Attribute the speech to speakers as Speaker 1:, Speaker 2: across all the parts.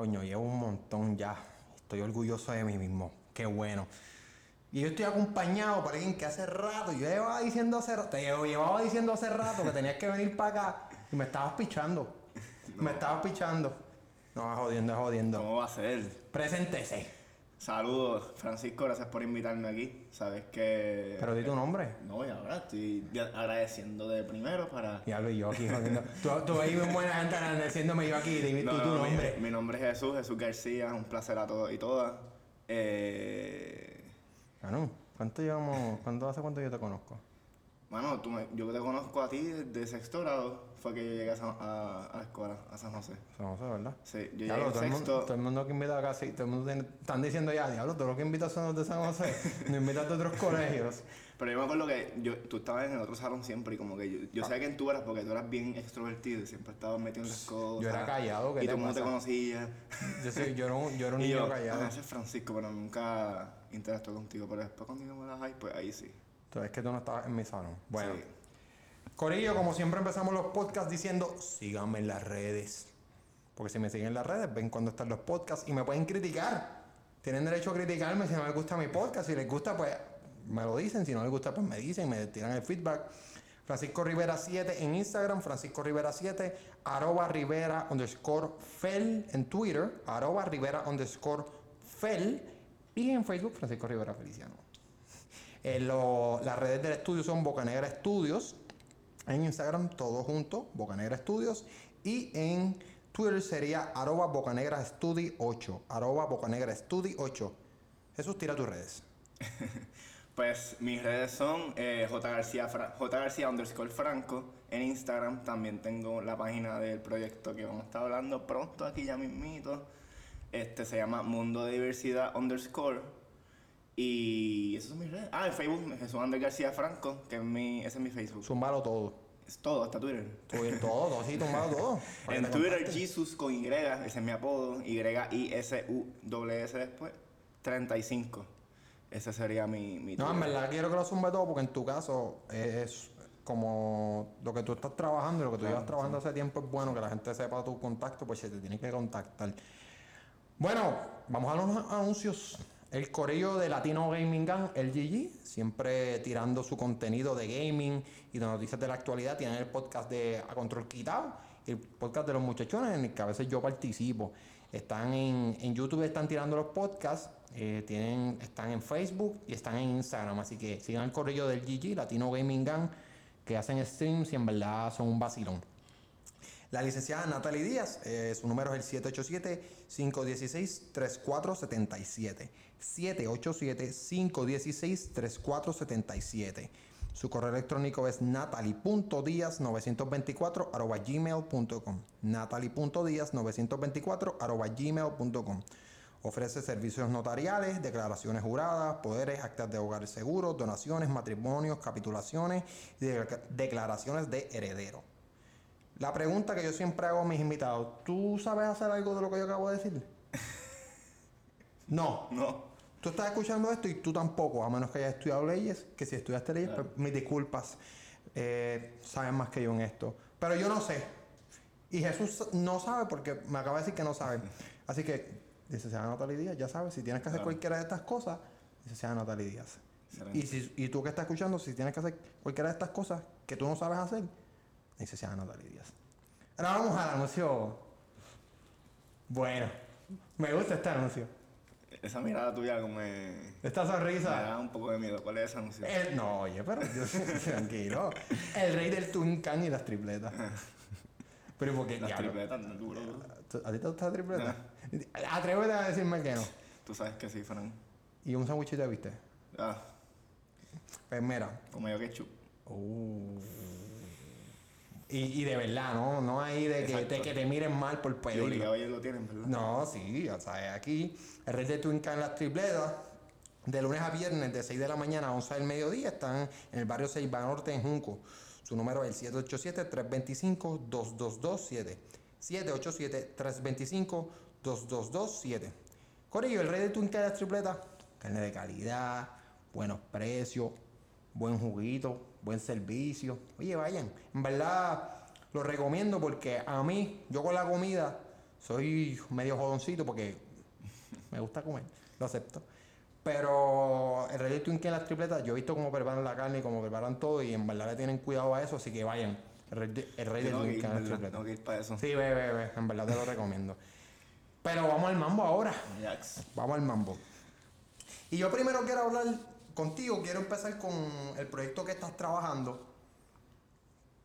Speaker 1: Coño, llevo un montón ya. Estoy orgulloso de mí mismo. Qué bueno. Y yo estoy acompañado por alguien que hace rato, yo llevaba diciendo hace rato, te llevaba diciendo hace rato que tenías que venir para acá y me estabas pichando. Me estabas pichando. No, jodiendo, jodiendo.
Speaker 2: ¿Cómo va a ser?
Speaker 1: Preséntese.
Speaker 2: Saludos, Francisco, gracias por invitarme aquí. Sabes que.
Speaker 1: Pero di tu nombre.
Speaker 2: No, y ahora estoy agradeciendo de primero para.
Speaker 1: Y hablo yo aquí jodiendo. tú, tú ahí muy buena gente agradeciéndome yo aquí, di
Speaker 2: No,
Speaker 1: tu
Speaker 2: no,
Speaker 1: nombre.
Speaker 2: Mi, nombre es Jesús, Jesús García, un placer a todos y todas. Eh.
Speaker 1: Bueno, ¿cuánto llevamos? ¿Cuánto hace cuánto yo te conozco?
Speaker 2: Bueno, tú me- yo te conozco a ti desde sexto grado, fue que yo llegué a, San- a- a la escuela, a San José.
Speaker 1: No sé, ¿verdad?
Speaker 2: Sí, yo
Speaker 1: Diablo,
Speaker 2: llegué
Speaker 1: todo, el mundo,
Speaker 2: sexto.
Speaker 1: todo el mundo que invita acá, sí, todo el mundo tiene- están diciendo ya, diablo, todos los que invitas son los de San José, no invitas de otros colegios.
Speaker 2: Pero yo me acuerdo que yo, tú estabas en el otro salón siempre y como que yo, yo sabía quién tú eras porque tú eras bien extrovertido y siempre estabas metido en las cosas.
Speaker 1: era callado, ¿qué
Speaker 2: Y todo el mundo te conocía.
Speaker 1: Yo, soy, yo, era un, yo era un niño
Speaker 2: yo,
Speaker 1: callado.
Speaker 2: ah, ese es Francisco, pero nunca interactué contigo. Pero después cuando me das ahí, pues ahí sí.
Speaker 1: Entonces es que tú no estabas en mi salón. Bueno,
Speaker 2: Sí.
Speaker 1: Corillo, como siempre empezamos los podcasts diciendo, síganme en las redes. Porque si me siguen en las redes, ven cuando están los podcasts y me pueden criticar. Tienen derecho a criticarme si no les gusta mi podcast. Si les gusta, pues me lo dicen. Si no les gusta, pues me dicen, me tiran el feedback. Francisco Rivera 7 en Instagram, Francisco Rivera 7, arroba Rivera underscore Fel en Twitter, arroba Rivera underscore Fel y en Facebook Francisco Rivera Feliciano. Lo- las redes del estudio son Bocanegra Estudios. En Instagram todo junto, Bocanegra Estudios. Y en Twitter sería arroba Bocanegra Studi 8. Arroba Bocanegra Studi 8. Jesús, tira tus redes.
Speaker 2: Pues mis redes son eh, J. García, Fra- J. García underscore Franco en Instagram. También tengo la página del proyecto que vamos a estar hablando pronto aquí ya mismito. Este se llama Mundo de Diversidad underscore. Y esas son mis redes. Ah, en Facebook Jesús Ander García Franco, que es mi, ese es mi Facebook.
Speaker 1: Zumbalo todo.
Speaker 2: Es todo, hasta Twitter.
Speaker 1: Todo, todo, sí, tumbado todo.
Speaker 2: En
Speaker 1: te
Speaker 2: Twitter. Jesus con Y, ese es mi apodo. Y-I-S-U-S después. 35. Ese sería mi, mi
Speaker 1: No, en
Speaker 2: Twitter.
Speaker 1: verdad quiero que lo zumbe todo porque en tu caso es como lo que tú estás trabajando y lo que tú llevas trabajando hace tiempo es bueno que la gente sepa tu contacto, pues se te tiene que contactar. Bueno, vamos a los anuncios. El corillo de Latino Gaming Gang, el GG, siempre tirando su contenido de gaming y de noticias de la actualidad. Tienen el podcast de A Control Quitado el podcast de los muchachones en el que a veces yo participo. Están en, YouTube, están tirando los podcasts, eh, tienen, están en Facebook y están en Instagram. Así que sigan el corrillo del GG, Latino Gaming Gang, que hacen streams y en verdad son un vacilón. La licenciada Natalie Díaz, eh, su número es el 787-516-3477. 787-516-3477. Su correo electrónico es natalie.díaz924 arroba gmail.com. natalie.díaz924 arroba gmail.com. Ofrece servicios notariales, declaraciones juradas, poderes, actas de hogar seguros, donaciones, matrimonios, capitulaciones y de- declaraciones de heredero. La pregunta que yo siempre hago a mis invitados, ¿tú sabes hacer algo de lo que yo acabo de decir? No.
Speaker 2: No.
Speaker 1: Tú estás escuchando esto y tú tampoco, a menos que hayas estudiado leyes, que si estudiaste leyes,
Speaker 2: Claro.
Speaker 1: pues, mis disculpas, eh, saben más que yo en esto. Pero yo no sé. Y Jesús no sabe porque me acaba de decir que no sabe. Así que, licenciada Natalie Díaz, ya sabes, si tienes que hacer
Speaker 2: Claro.
Speaker 1: cualquiera de estas cosas, licenciada Natalie Díaz.
Speaker 2: Excelente.
Speaker 1: Y, si, y tú que estás escuchando, si tienes que hacer cualquiera de estas cosas que tú no sabes hacer, licenciada Natalie Díaz. Ahora vamos al anuncio. Bueno, me gusta este anuncio.
Speaker 2: Esa mirada tuya como me,
Speaker 1: Esta
Speaker 2: me
Speaker 1: sonrisa.
Speaker 2: da un poco de miedo. ¿Cuál es esa anuncio?
Speaker 1: El- no, oye, pero yo, tranquilo. El rey del Twin Can y las tripletas. Pero ¿y por qué?
Speaker 2: Las tripletas, no, duro.
Speaker 1: ¿Tú- ¿A ti te gusta la tripleta? Atrévete a decirme que no.
Speaker 2: Tú sabes que sí, Fran.
Speaker 1: ¿Y un sándwichito viste?
Speaker 2: Ah,
Speaker 1: Pues mira.
Speaker 2: como yo ketchup.
Speaker 1: Uh. Y, y de verdad, ¿no? No hay de que, de que te miren mal por
Speaker 2: Y
Speaker 1: pedirlo.
Speaker 2: obligado ellos lo tienen, ¿verdad?
Speaker 1: No, sí, o sea, aquí el Rey de Twin Can las tripletas, de lunes a viernes, de 6 de la mañana a 11 del mediodía, están en el barrio Seiba Norte en Junco. Su número es el 787-325-2227. 787-325-2227. Corillo, el Rey de Twin Can las tripletas, carne de calidad, buenos precios, buen juguito, buen servicio. Oye, vayan. En verdad, lo recomiendo porque a mí, yo con la comida, soy medio jodoncito porque me gusta comer, lo acepto. Pero el Rey Twinkie en las tripletas, yo he visto cómo preparan la carne y cómo preparan todo y en verdad le tienen cuidado a eso, así que vayan. El Rey, de- el rey del en las tripletas.
Speaker 2: Tengo que ir para eso.
Speaker 1: Sí, ve, ve, ve, en verdad te lo recomiendo. Pero vamos al mambo ahora. Vamos al mambo. Y yo primero quiero hablar contigo, quiero empezar con el proyecto que estás trabajando,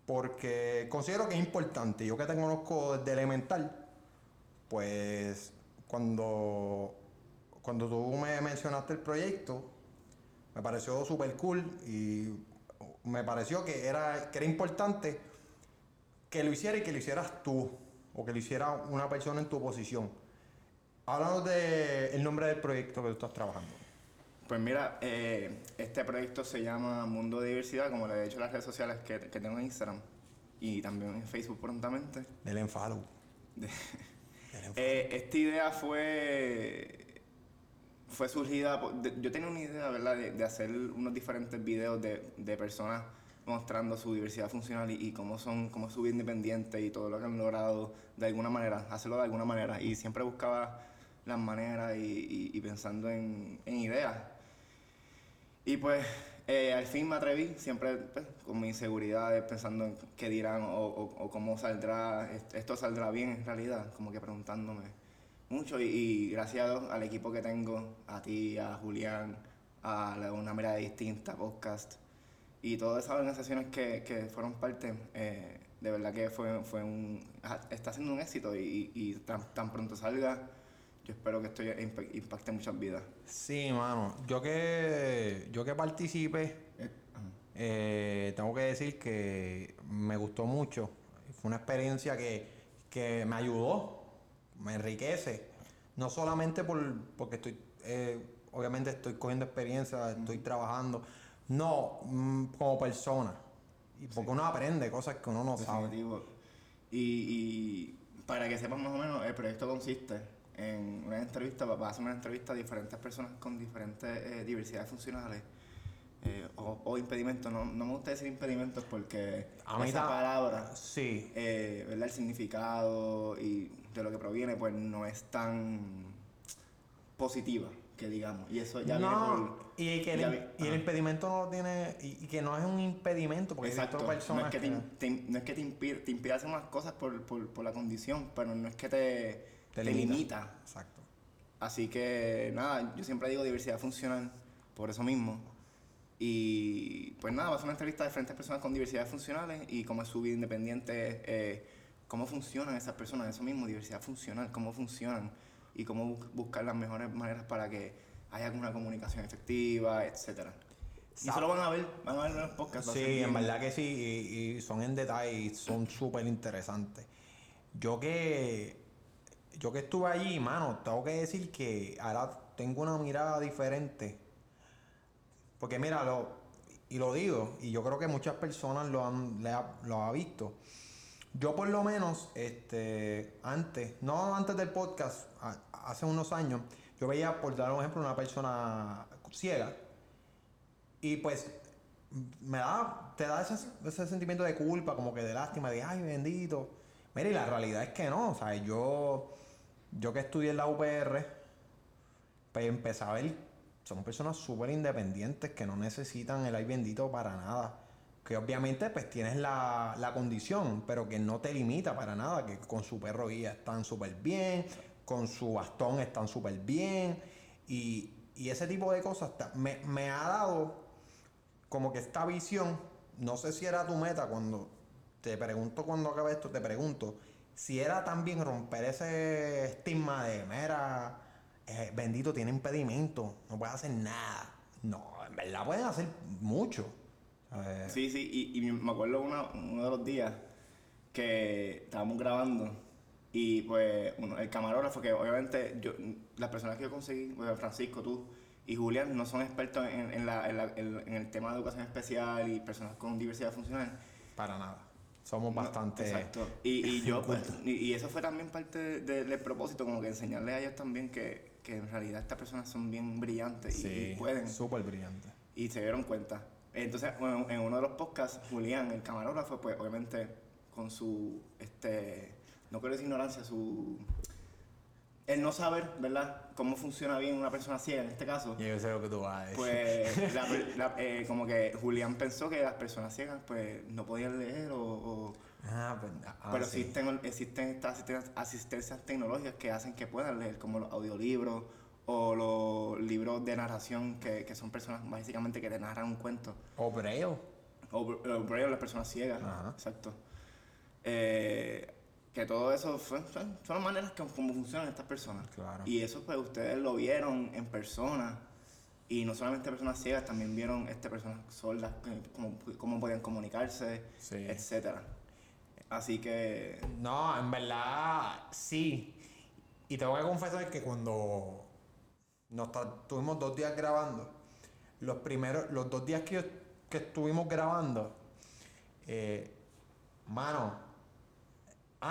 Speaker 1: porque considero que es importante. Yo que te conozco desde elemental, pues cuando, cuando tú me mencionaste el proyecto, me pareció súper cool y me pareció que era, que era importante que lo hiciera y que lo hicieras tú, o que lo hiciera una persona en tu posición. Háblanos del nombre del proyecto que tú estás trabajando.
Speaker 2: Pues mira, eh, este proyecto se llama Mundo de Diversidad, como le he dicho en las redes sociales que, que tengo en Instagram y también en Facebook prontamente.
Speaker 1: Del enfado.
Speaker 2: De- Eh, esta idea fue fue surgida por- de- yo tenía una idea verdad de, de hacer unos diferentes videos de, de personas mostrando su diversidad funcional y, y cómo son cómo es su vida independiente y todo lo que han logrado de alguna manera hacerlo de alguna manera y siempre buscaba las maneras y, y- y pensando en, en ideas y pues eh, al fin me atreví, siempre pues, con mis inseguridades, pensando en qué dirán o, cómo saldrá, est- esto saldrá bien en realidad, como que preguntándome mucho. Y, gracias al equipo que tengo, a ti, a Julián, a la- una mirada distinta, podcast, y todas esas organizaciones que, que fueron parte, eh, de verdad que fue, fue un, está siendo un éxito y, y tan, tan pronto salga, yo espero que esto impa- impacte muchas vidas.
Speaker 1: Sí, mano. Yo que, yo que participé,
Speaker 2: Eh,
Speaker 1: eh, tengo que decir que me gustó mucho. Fue una experiencia que, que me ayudó, me enriquece. No solamente por, porque estoy, eh, obviamente estoy cogiendo experiencia, estoy trabajando. No, mm, como persona. Y porque uno aprende cosas que uno no sabe.
Speaker 2: Definitivo. Y, y para que sepan más o menos, el proyecto consiste en una entrevista, va a hacer una entrevista a diferentes personas con diferentes eh, diversidades funcionales eh, o, o impedimentos. No, no me gusta decir impedimentos porque
Speaker 1: A mí
Speaker 2: esa palabra,
Speaker 1: Sí.
Speaker 2: eh, ¿verdad? el significado y de lo que proviene, pues no es tan positiva que digamos. Y eso ya viene
Speaker 1: no,
Speaker 2: por...
Speaker 1: y que el,
Speaker 2: ya vi-
Speaker 1: y el impedimento no tiene, y, y que no es un impedimento, porque
Speaker 2: Exacto.
Speaker 1: hay
Speaker 2: No
Speaker 1: personas
Speaker 2: es que, te,
Speaker 1: que
Speaker 2: te im- no es que te impide, te impide hacer unas cosas por, por, por la condición, pero no es que te,
Speaker 1: Te
Speaker 2: te
Speaker 1: limita.
Speaker 2: limita.
Speaker 1: Exacto.
Speaker 2: Así que nada, yo siempre digo diversidad funcional por eso mismo. Y pues nada, va a ser una entrevista de diferentes personas con diversidades funcionales y cómo es su vida independiente, eh, cómo funcionan esas personas, eso mismo, diversidad funcional, cómo funcionan y cómo bu- buscar las mejores maneras para que haya una comunicación efectiva, etcétera. Y eso lo van a ver, van a ver en los podcasts.
Speaker 1: Sí, en verdad que sí, y, y son en detalle y son súper interesantes. Yo que yo que estuve allí, mano, tengo que decir que ahora tengo una mirada diferente. Porque mira, lo, y lo digo, y yo creo que muchas personas lo han, lo ha visto. Yo por lo menos, este, antes, no antes del podcast, hace unos años, yo veía, por dar un ejemplo, una persona ciega. Y pues me da, te da ese, ese sentimiento de culpa, como que de lástima, de ay bendito. Mira, y la realidad es que no, o sea, yo, yo que estudié en la UPR, pues empecé a ver, son personas súper independientes que no necesitan el ay bendito para nada. Que obviamente pues tienes la, la condición, pero que no te limita para nada, que con su perro guía están súper bien, con su bastón están súper bien, y, y ese tipo de cosas me, me ha dado como que esta visión, no sé si era tu meta cuando te pregunto cuando acabe esto, te pregunto si era también romper ese estigma de, mira, eh, bendito tiene impedimento, no puede hacer nada. No, en verdad pueden hacer mucho.
Speaker 2: Sí, sí, y, y me acuerdo una- uno de los días que estábamos grabando y pues uno- el camarógrafo, que obviamente yo, las personas que yo conseguí, pues, Francisco, tú y Julián, no son expertos en, en la- en la- en- en el tema de educación especial y personas con diversidad funcional.
Speaker 1: Para nada. Somos
Speaker 2: No,
Speaker 1: bastante.
Speaker 2: Exacto. Y, y yo, pues, y, y eso fue también parte de- de- del propósito, como que enseñarles a ellos también que, que en realidad estas personas son bien brillantes y-
Speaker 1: Sí,
Speaker 2: y pueden.
Speaker 1: súper brillante.
Speaker 2: Y se dieron cuenta. Entonces, bueno, en uno de los podcasts, Julián, el camarógrafo, pues obviamente con su, este, no quiero decir ignorancia, su, el no saber, ¿verdad?, cómo funciona bien una persona ciega en este caso.
Speaker 1: Yo sé lo que tú vas a decir.
Speaker 2: Pues, la- la- eh, como que Julián pensó que las personas ciegas, pues, no podían leer o... o-
Speaker 1: ah, pues, ah,
Speaker 2: pero
Speaker 1: sí.
Speaker 2: existen, existen estas asisten- asistencias tecnológicas que hacen que puedan leer, como los audiolibros o los libros de narración, que, que son personas básicamente que te narran un cuento.
Speaker 1: O Braille.
Speaker 2: O o braille, las personas ciegas.
Speaker 1: Ajá.
Speaker 2: Exacto. Eh, que todo eso fue- son, son las maneras que, como funcionan estas personas.
Speaker 1: Claro.
Speaker 2: Y eso pues ustedes lo vieron en persona. Y no solamente personas ciegas, también vieron este, personas sordas, cómo, cómo podían comunicarse,
Speaker 1: Sí.
Speaker 2: etcétera. Así que
Speaker 1: No, en verdad, sí. Y tengo que confesar que cuando nos ta- tuvimos dos días grabando, los primeros, los dos días que, que estuvimos grabando, eh, mano,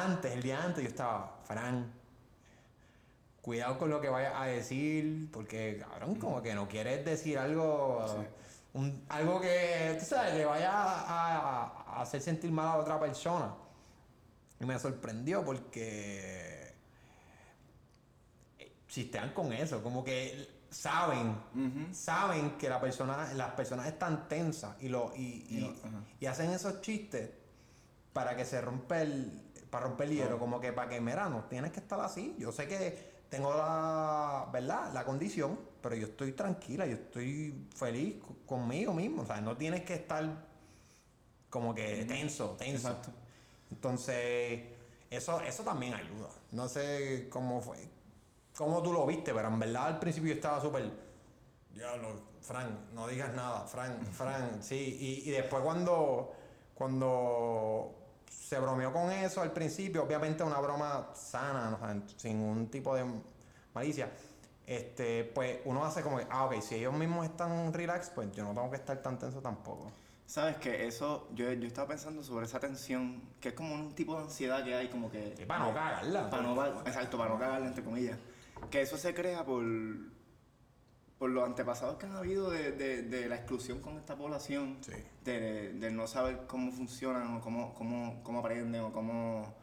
Speaker 1: antes, el día antes, yo estaba, Fran, cuidado con lo que vayas a decir, porque cabrón, como que no quieres decir algo,
Speaker 2: Sí.
Speaker 1: un- algo que, tú sabes, le vaya a, hacer sentir mal a otra persona. Y me sorprendió porque chistean con eso, como que saben, saben que la persona, las personas están tensas y lo y,
Speaker 2: Y
Speaker 1: hacen esos chistes para que se rompe el para romper el hielo, como que para que mira, no tienes que estar así. Yo sé que tengo la, ¿verdad? La condición, pero yo estoy tranquila, yo estoy feliz co- conmigo mismo, o sea, no tienes que estar como que tenso, tenso.
Speaker 2: Exacto.
Speaker 1: Entonces, eso, eso también ayuda. No sé cómo fue, cómo tú lo viste, pero en verdad al principio yo estaba súper, diablo, Frank, no digas nada, Frank, Frank, sí. Y, y después cuando, cuando se bromeó con eso al principio, obviamente una broma sana, ¿no? O sea, sin un tipo de malicia. Este, pues uno hace como que, ah, ok, si ellos mismos están relax, pues yo no tengo que estar tan tenso tampoco.
Speaker 2: Sabes que eso, yo, yo estaba pensando sobre esa tensión, que es como un tipo de ansiedad que hay, como que.
Speaker 1: Para no cagarla.
Speaker 2: Para no, exacto, para no cagarla, entre comillas. Que eso se crea por, por los antepasados que han habido de, de, de la exclusión con esta población,
Speaker 1: Sí.
Speaker 2: de, de no saber cómo funcionan o cómo, cómo, cómo aprenden o cómo,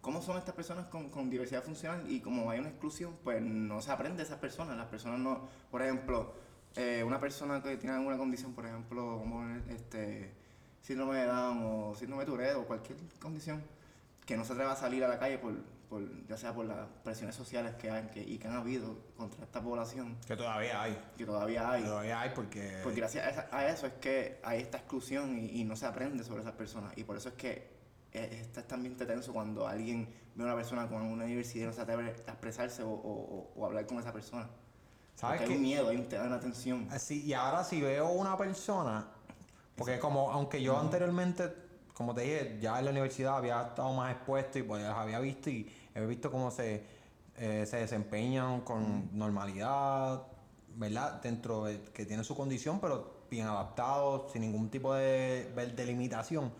Speaker 2: cómo son estas personas con, con diversidad funcional y como hay una exclusión, pues no se aprende de esas personas. Las personas no, por ejemplo, eh, una persona que tiene alguna condición, por ejemplo, como este síndrome de Down o síndrome de Tourette o cualquier condición, que no se atreva a salir a la calle por, por ya sea por las presiones sociales que hay que, y que han habido contra esta población,
Speaker 1: Que todavía hay.
Speaker 2: que todavía hay.
Speaker 1: Todavía hay porque.
Speaker 2: Pues gracias a, esa- a eso es que hay esta exclusión y, y no se aprende sobre esas personas. Y por eso es que eh, está este ambiente tenso cuando alguien ve a una persona con una universidad y no se atreve a expresarse o, o- o hablar con esa persona.
Speaker 1: ¿Sabes
Speaker 2: Porque hay
Speaker 1: qué?
Speaker 2: un miedo, hay, un, hay una tensión.
Speaker 1: Así, y ahora si veo una persona, porque como aunque yo anteriormente, como te dije, ya en la universidad había estado más expuesto y pues las había visto y he visto cómo se, eh, se desempeñan con normalidad, ¿verdad? Dentro de que tienen su condición, pero bien adaptados, sin ningún tipo de, de limitación.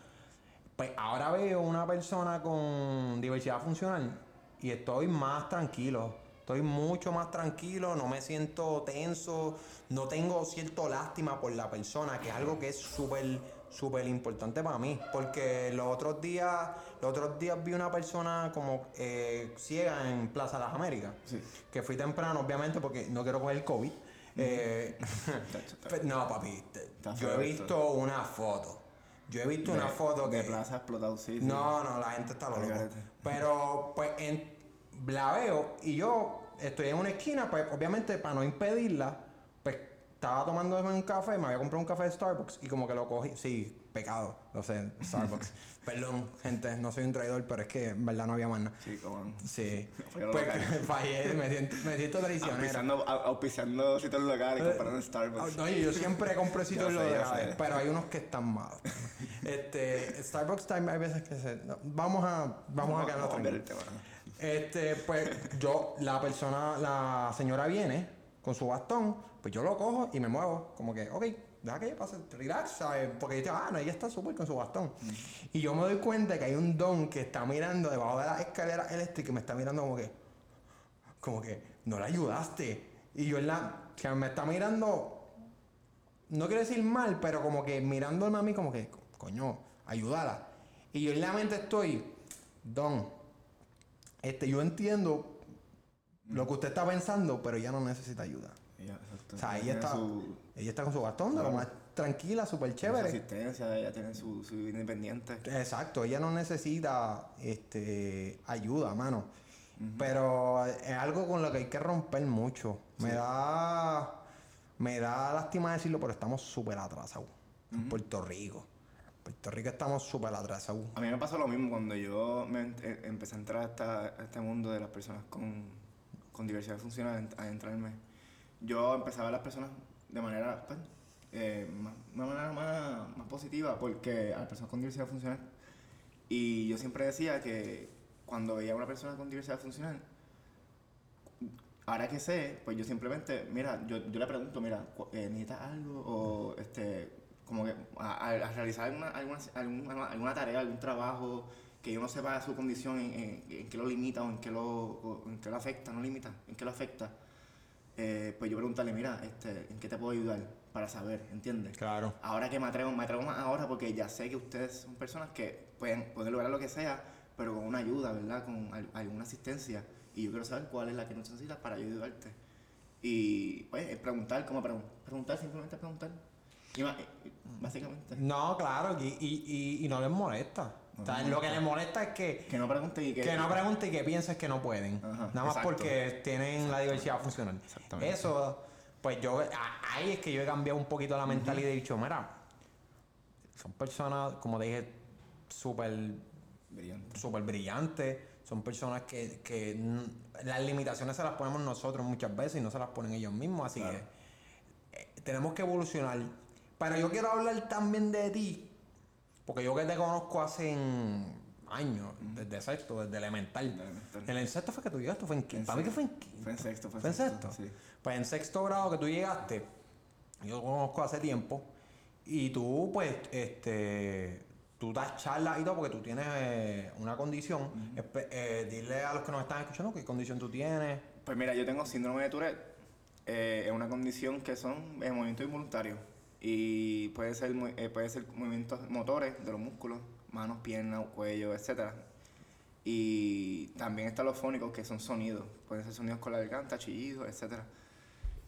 Speaker 1: Pues ahora veo una persona con diversidad funcional y estoy más tranquilo. Estoy mucho más tranquilo, no me siento tenso, no tengo cierto lástima por la persona, que es algo que es súper, súper importante para mí. Porque los otros días, los otros días vi una persona como eh, ciega en Plaza de las Américas.
Speaker 2: Sí.
Speaker 1: Que fui temprano, obviamente, porque no quiero coger el COVID. Eh, Pe- no, papi, yo he visto una foto. Yo he visto
Speaker 2: De-
Speaker 1: una foto
Speaker 2: de
Speaker 1: que.
Speaker 2: plaza explotado, sí. sí.
Speaker 1: No, no, la gente está loca. Pero, pues, en, la veo y yo estoy en una esquina, pues, obviamente, para no impedirla, pues, estaba tomando un café, me había comprado un café de Starbucks y como que lo cogí. Sí, pecado, lo sé, Starbucks. Perdón, gente, no soy un traidor, pero es que en verdad no había más nada.
Speaker 2: Sí, como.
Speaker 1: Sí. Pues fallé, me siento, me siento traicionero.
Speaker 2: Auspiciando, au- auspiciando sitios locales, comprando en Starbucks.
Speaker 1: No, yo siempre compro sitios locales, pero hay unos que están malos. Este, Starbucks Time hay veces que se... no, vamos a, vamos a quedarnos
Speaker 2: el tema.
Speaker 1: Este, pues yo, la persona, la señora viene con su bastón, pues yo lo cojo y me muevo. Como que, ok, deja que ella pase, relax, ¿sabes? Porque yo, ah, no, ella está súper con su bastón. Y yo me doy cuenta que hay un don que está mirando debajo de la escalera eléctrica y me está mirando como que, como que, no la ayudaste. Y yo en la, que me está mirando no quiero decir mal, pero como que mirándome a mí como que, coño, ayúdala. Y yo en la mente estoy, Don, este, yo entiendo lo que usted está pensando, pero ella no necesita ayuda.
Speaker 2: Exacto.
Speaker 1: O sea, ella
Speaker 2: Tiene
Speaker 1: está,
Speaker 2: su-
Speaker 1: ella está con su bastón,
Speaker 2: Claro.
Speaker 1: lo más tranquila, súper
Speaker 2: tiene su
Speaker 1: chévere.
Speaker 2: asistencia, ella tiene su, su independiente.
Speaker 1: Exacto, ella no necesita este, ayuda, mano. Pero es algo con lo que hay que romper mucho. Me da me da lástima decirlo, pero estamos súper atrasados en Puerto Rico. Puerto Rico estamos súper atrasados.
Speaker 2: A mí me pasó lo mismo cuando yo me eh, empecé a entrar a, esta- a este mundo de las personas con, con diversidad funcional, a entrarme. Yo empecé a ver las personas de manera, pues, eh, más, una manera más, más positiva, porque a las personas con diversidad funcional. Y yo siempre decía que cuando veía a una persona con diversidad funcional, ahora que sé, pues yo simplemente, mira, yo, yo le pregunto, mira, eh, ¿necesitas algo? O este, como que a, a- a realizar alguna, alguna, alguna, alguna tarea, algún trabajo que yo no sepa su condición, en, en, en qué lo limita o en qué lo, o en qué lo afecta, no limita, en qué lo afecta. Eh, pues yo preguntarle, mira, este, ¿en qué te puedo ayudar? Para saber, ¿entiendes?
Speaker 1: Claro.
Speaker 2: Ahora que me atrevo, me atrevo más ahora porque ya sé que ustedes son personas que pueden, pueden lograr lo que sea, pero con una ayuda, ¿verdad? Con al- alguna asistencia. Y yo quiero saber cuál es la que necesitas para ayudarte. Y pues es preguntar, ¿cómo pregun- preguntar? Simplemente preguntar. Y y- básicamente.
Speaker 1: No, claro, y, y, y, y no les molesta. O sea, lo que les molesta es que,
Speaker 2: Que no pregunte y que...
Speaker 1: que no pregunten y que pienses que no pueden.
Speaker 2: Ajá,
Speaker 1: Nada más
Speaker 2: exacto.
Speaker 1: porque tienen la diversidad funcional.
Speaker 2: Exactamente.
Speaker 1: Eso, pues yo, ahí es que yo he cambiado un poquito la mentalidad y he dicho, mira, son personas, como te dije, súper
Speaker 2: Brillante.
Speaker 1: súper brillantes. Son personas que, que las limitaciones se las ponemos nosotros muchas veces y no se las ponen ellos mismos. Así
Speaker 2: Claro.
Speaker 1: que eh, tenemos que evolucionar. Pero yo quiero hablar también de ti, porque yo que te conozco hace en años, desde sexto, desde elemental.
Speaker 2: Desde elemental.
Speaker 1: En el sexto fue que tú llegaste, fue en quinto. Para mí que fue en
Speaker 2: sexto.
Speaker 1: quinto.
Speaker 2: Fue en sexto, fue en
Speaker 1: ¿Fue en
Speaker 2: sexto,
Speaker 1: sexto?
Speaker 2: sí.
Speaker 1: Pues en sexto grado que tú llegaste, yo conozco hace tiempo, y tú, pues, este, tú das charlas y todo porque tú tienes eh, una condición. Eh, dile a los que nos están escuchando qué condición tú tienes.
Speaker 2: Pues mira, yo tengo síndrome de Tourette. Eh, es una condición que son movimientos involuntarios. Y puede ser, eh, puede ser movimientos motores de los músculos, manos, piernas, cuello, etc. Y también están los fónicos, que son sonidos. Pueden ser sonidos con la garganta, chillidos, etc.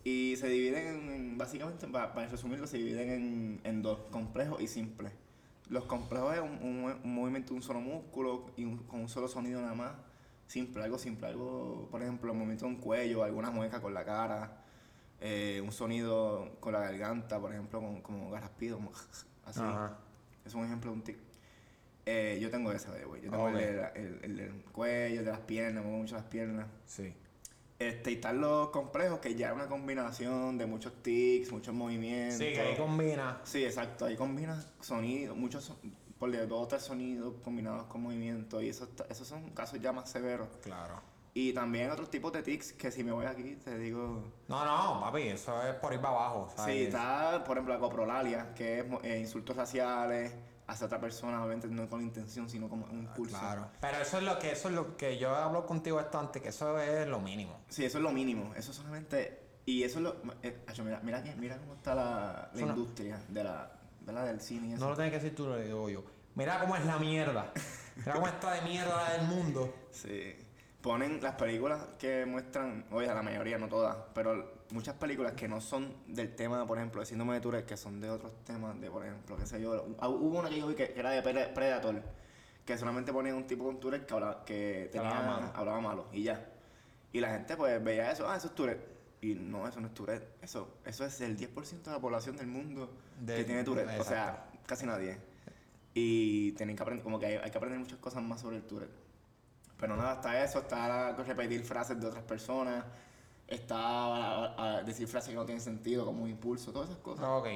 Speaker 2: Y se dividen, en, en- básicamente, pa- para, resumirlo, se dividen en, en dos, complejos y simples. Los complejos es un, un- movimiento de un solo músculo y con un solo sonido nada más. Simple, algo simple, algo, por ejemplo, el movimiento de un cuello, alguna mueca con la cara, eh, un sonido con la garganta, por ejemplo, con, como garraspido, como así.
Speaker 1: Ajá.
Speaker 2: Es un ejemplo de un tic. Eh, yo tengo ese, güey. Yo tengo el,
Speaker 1: Ok.
Speaker 2: del- el- el del cuello, el de las piernas, muevo mucho las piernas.
Speaker 1: Sí.
Speaker 2: Este, y están los complejos, que ya es una combinación de muchos tics, muchos movimientos.
Speaker 1: Sí, que ahí combina.
Speaker 2: Sí, exacto. Ahí combina sonidos, muchos, son- por de dos o tres sonidos combinados con movimientos. Y eso está- esos son casos ya más severos.
Speaker 1: Claro.
Speaker 2: Y también otros tipos de tics que si me voy aquí te digo...
Speaker 1: No, no, papi, eso es por ir para abajo. ¿sabes?
Speaker 2: Sí, está, por ejemplo, la coprolalia, que es eh, insultos raciales hacia otra persona, obviamente no con intención, sino como un impulso.
Speaker 1: Ah, Claro. Pero eso es lo que, eso es lo que yo hablo contigo esto antes, que eso es lo mínimo.
Speaker 2: Sí, eso es lo mínimo. Eso solamente... Y eso es lo... eh, mira, mira, mira cómo está la, la industria de la, ¿verdad? del cine y eso.
Speaker 1: No lo tienes que decir tú, lo digo yo. Mira cómo es la mierda. Mira cómo está de mierda del mundo.
Speaker 2: Sí. Ponen las películas que muestran, oye, la mayoría, no todas, pero muchas películas que no son del tema, por ejemplo, de síndrome de Tourette, que son de otros temas, de por ejemplo, qué sé yo. ah, Hubo una que yo vi que, era de Pre- Predator, que solamente ponían un tipo con Tourette que hablaba, que tenía,
Speaker 1: hablaba malo.
Speaker 2: hablaba malo, y ya. Y la gente pues veía eso, ah, eso es Tourette. Y no, eso no es Tourette. Eso, eso es el 10% de la población del mundo
Speaker 1: De-
Speaker 2: que tiene Tourette. O sea, casi nadie. Y tienen que aprender, como que hay, hay que aprender muchas cosas más sobre el Tourette. Pero nada, está eso, está repetir frases de otras personas, está a- a decir frases que no tienen sentido, como un impulso, todas esas cosas.
Speaker 1: Ok.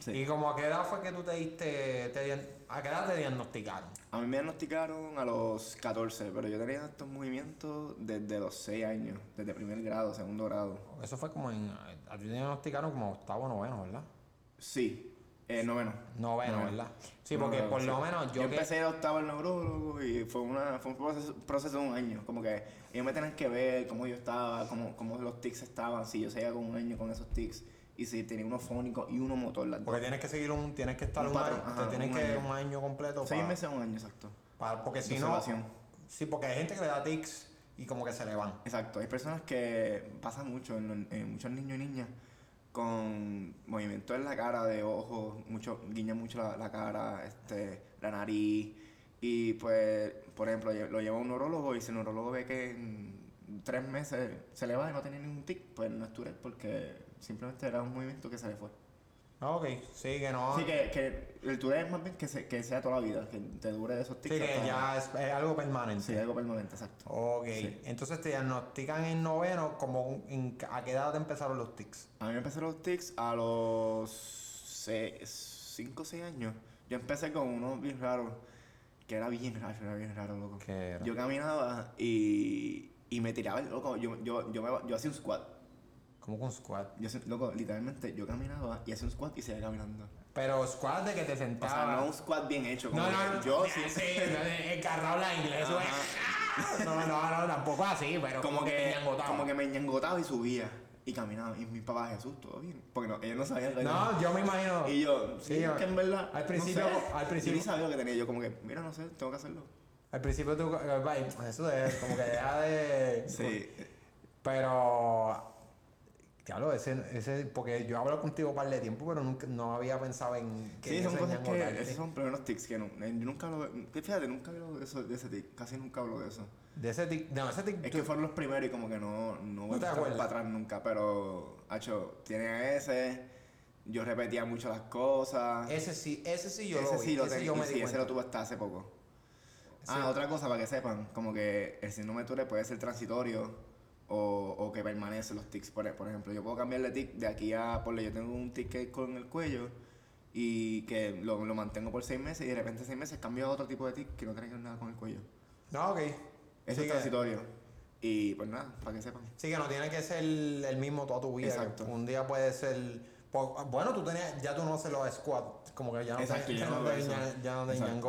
Speaker 2: Sí.
Speaker 1: ¿Y como a qué edad fue que tú te diste, te a qué edad te diagnosticaron?
Speaker 2: A mí me diagnosticaron a los 14, pero yo tenía estos movimientos desde los 6 años, desde primer grado, segundo grado.
Speaker 1: Eso fue como en, a ti te diagnosticaron como octavo, noveno, ¿verdad?
Speaker 2: Sí, eh, noveno.
Speaker 1: Noveno,
Speaker 2: Noveno.
Speaker 1: ¿verdad? Sí, porque
Speaker 2: Noveno,
Speaker 1: por
Speaker 2: sí.
Speaker 1: lo menos yo,
Speaker 2: Yo
Speaker 1: que...
Speaker 2: empecé de octavo al neurólogo y fue, una, fue un proceso, proceso de un año. Como que ellos me tenían que ver cómo yo estaba, cómo, cómo los tics estaban, si yo seguía con un año con esos tics. y si tiene uno fónico y uno motor. Las.
Speaker 1: Porque tienes que seguir un, tienes que estar
Speaker 2: Un
Speaker 1: un,
Speaker 2: patrón,
Speaker 1: año,
Speaker 2: ajá,
Speaker 1: te tienes
Speaker 2: un
Speaker 1: que
Speaker 2: año.
Speaker 1: un año completo
Speaker 2: Seis
Speaker 1: para,
Speaker 2: meses a un año, exacto.
Speaker 1: para- porque si no, sí, porque hay gente que le da tics y como que se le van.
Speaker 2: Exacto, hay personas que pasa mucho en, en muchos niños y niñas con movimientos en la cara de ojos, mucho, guiña mucho la, la cara, este, la nariz. Y pues, por ejemplo, lo lleva un neurólogo y si el neurólogo ve que en tres meses se le va y no tiene ningún tic, pues no es porque simplemente era un movimiento que se le fue.
Speaker 1: Ah, Ok, sí, que no.
Speaker 2: Así que, que el Tourette es más bien que, se- que sea toda la vida, que te dure de esos
Speaker 1: sí,
Speaker 2: tics.
Speaker 1: que ya es, es algo permanente.
Speaker 2: Sí, algo permanente, exacto.
Speaker 1: Ok,
Speaker 2: Sí.
Speaker 1: entonces te diagnostican en noveno, como en- ¿a qué edad te empezaron los tics?
Speaker 2: A mí me empezaron los tics a los 5 o 6 años. Yo empecé con uno bien raro, que era bien raro, era bien raro, loco.
Speaker 1: ¿Qué era?
Speaker 2: Yo caminaba y, y me tiraba, loco, yo, yo, yo, me, yo hacía un squat.
Speaker 1: Como con squat.
Speaker 2: Yo, loco, literalmente, yo caminaba y hacía un squat y seguía caminando.
Speaker 1: Pero squat de que te
Speaker 2: O sea,
Speaker 1: sentabas.
Speaker 2: no un squat bien hecho, como
Speaker 1: no, no, no,
Speaker 2: yo sí.
Speaker 1: sí, encarrado la inglés. No, no, no, tampoco así, pero
Speaker 2: como que,
Speaker 1: te ñangotaba.
Speaker 2: como que me ñangotaba y subía y caminaba. Y mi papá, Jesús, todo bien. Porque no, ellos no sabían
Speaker 1: No, yo me imagino.
Speaker 2: Y yo, sí,
Speaker 1: Sí,
Speaker 2: es que en verdad.
Speaker 1: al principio-
Speaker 2: no sé,
Speaker 1: al principio-
Speaker 2: Yo ni sabía lo que tenía. Yo, como que, mira, no sé, tengo que hacerlo.
Speaker 1: Al principio tú, eh, eso es como que deja de...
Speaker 2: Sí.
Speaker 1: Pero, claro, ese, ese, porque yo hablo contigo un par de tiempo, pero nunca, no había pensado en que
Speaker 2: Sí, son cosas que. Esos son primeros tics que no. eh, Yo nunca hablo. que Fíjate, nunca hablo de, eso, de ese tic. Casi nunca hablo de eso.
Speaker 1: De ese tic, no, ese tic,
Speaker 2: Es
Speaker 1: tú-
Speaker 2: que fueron los primeros y como que no. No voy
Speaker 1: te
Speaker 2: a para atrás nunca. Pero, hacho, tiene ese. Yo repetía mucho las cosas.
Speaker 1: ese sí, ese sí yo
Speaker 2: ese
Speaker 1: lo vi,
Speaker 2: sí lo
Speaker 1: ese yo me
Speaker 2: sí,
Speaker 1: di
Speaker 2: ese lo tuve hasta hace poco.
Speaker 1: Sí.
Speaker 2: Ah, otra cosa para que sepan, como que el síndrome de Tourette puede ser transitorio o, o que permanece los tics. Por, por ejemplo, yo puedo cambiar de tic de aquí a, por yo tengo un tic con el cuello y que lo, lo mantengo por seis meses y de repente seis meses cambio a otro tipo de tic que no tiene que ver nada con el cuello.
Speaker 1: No, ok.
Speaker 2: Eso
Speaker 1: Sí
Speaker 2: es transitorio. Y pues nada, para que sepan.
Speaker 1: Sí, que no tiene que ser el mismo toda tu vida.
Speaker 2: Exacto.
Speaker 1: Un día puede ser. po- Bueno, tú tenías, ya tú no haces los squats. Como que ya no
Speaker 2: Exacto,
Speaker 1: te,
Speaker 2: ya
Speaker 1: ya
Speaker 2: no
Speaker 1: te, ña- ya no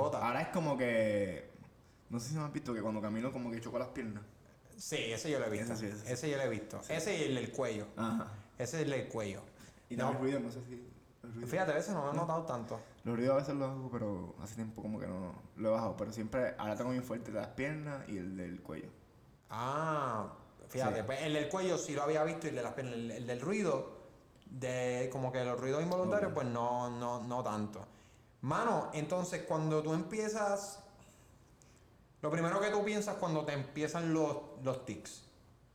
Speaker 1: te.
Speaker 2: Ahora es como que. No sé si me has visto que cuando camino como que choco las piernas.
Speaker 1: Sí, ese yo lo he visto.
Speaker 2: Ese sí, ese sí.
Speaker 1: Ese yo lo he visto. Ese y el del cuello.
Speaker 2: Ajá.
Speaker 1: Ese es el del cuello.
Speaker 2: Y
Speaker 1: No.
Speaker 2: ruido, no sé si. ruido.
Speaker 1: Fíjate, a veces no lo he notado tanto.
Speaker 2: Los ruidos a veces los hago, pero hace tiempo como que no lo he bajado. Pero siempre, ahora tengo bien fuerte las piernas y el del cuello.
Speaker 1: Ah, fíjate, pues el del cuello sí lo había visto y el de las piernas, el, el del ruido, de como que los ruidos involuntarios, pues no, no, no tanto. Mano, entonces cuando tú empiezas, lo primero que tú piensas cuando te empiezan los, los tics,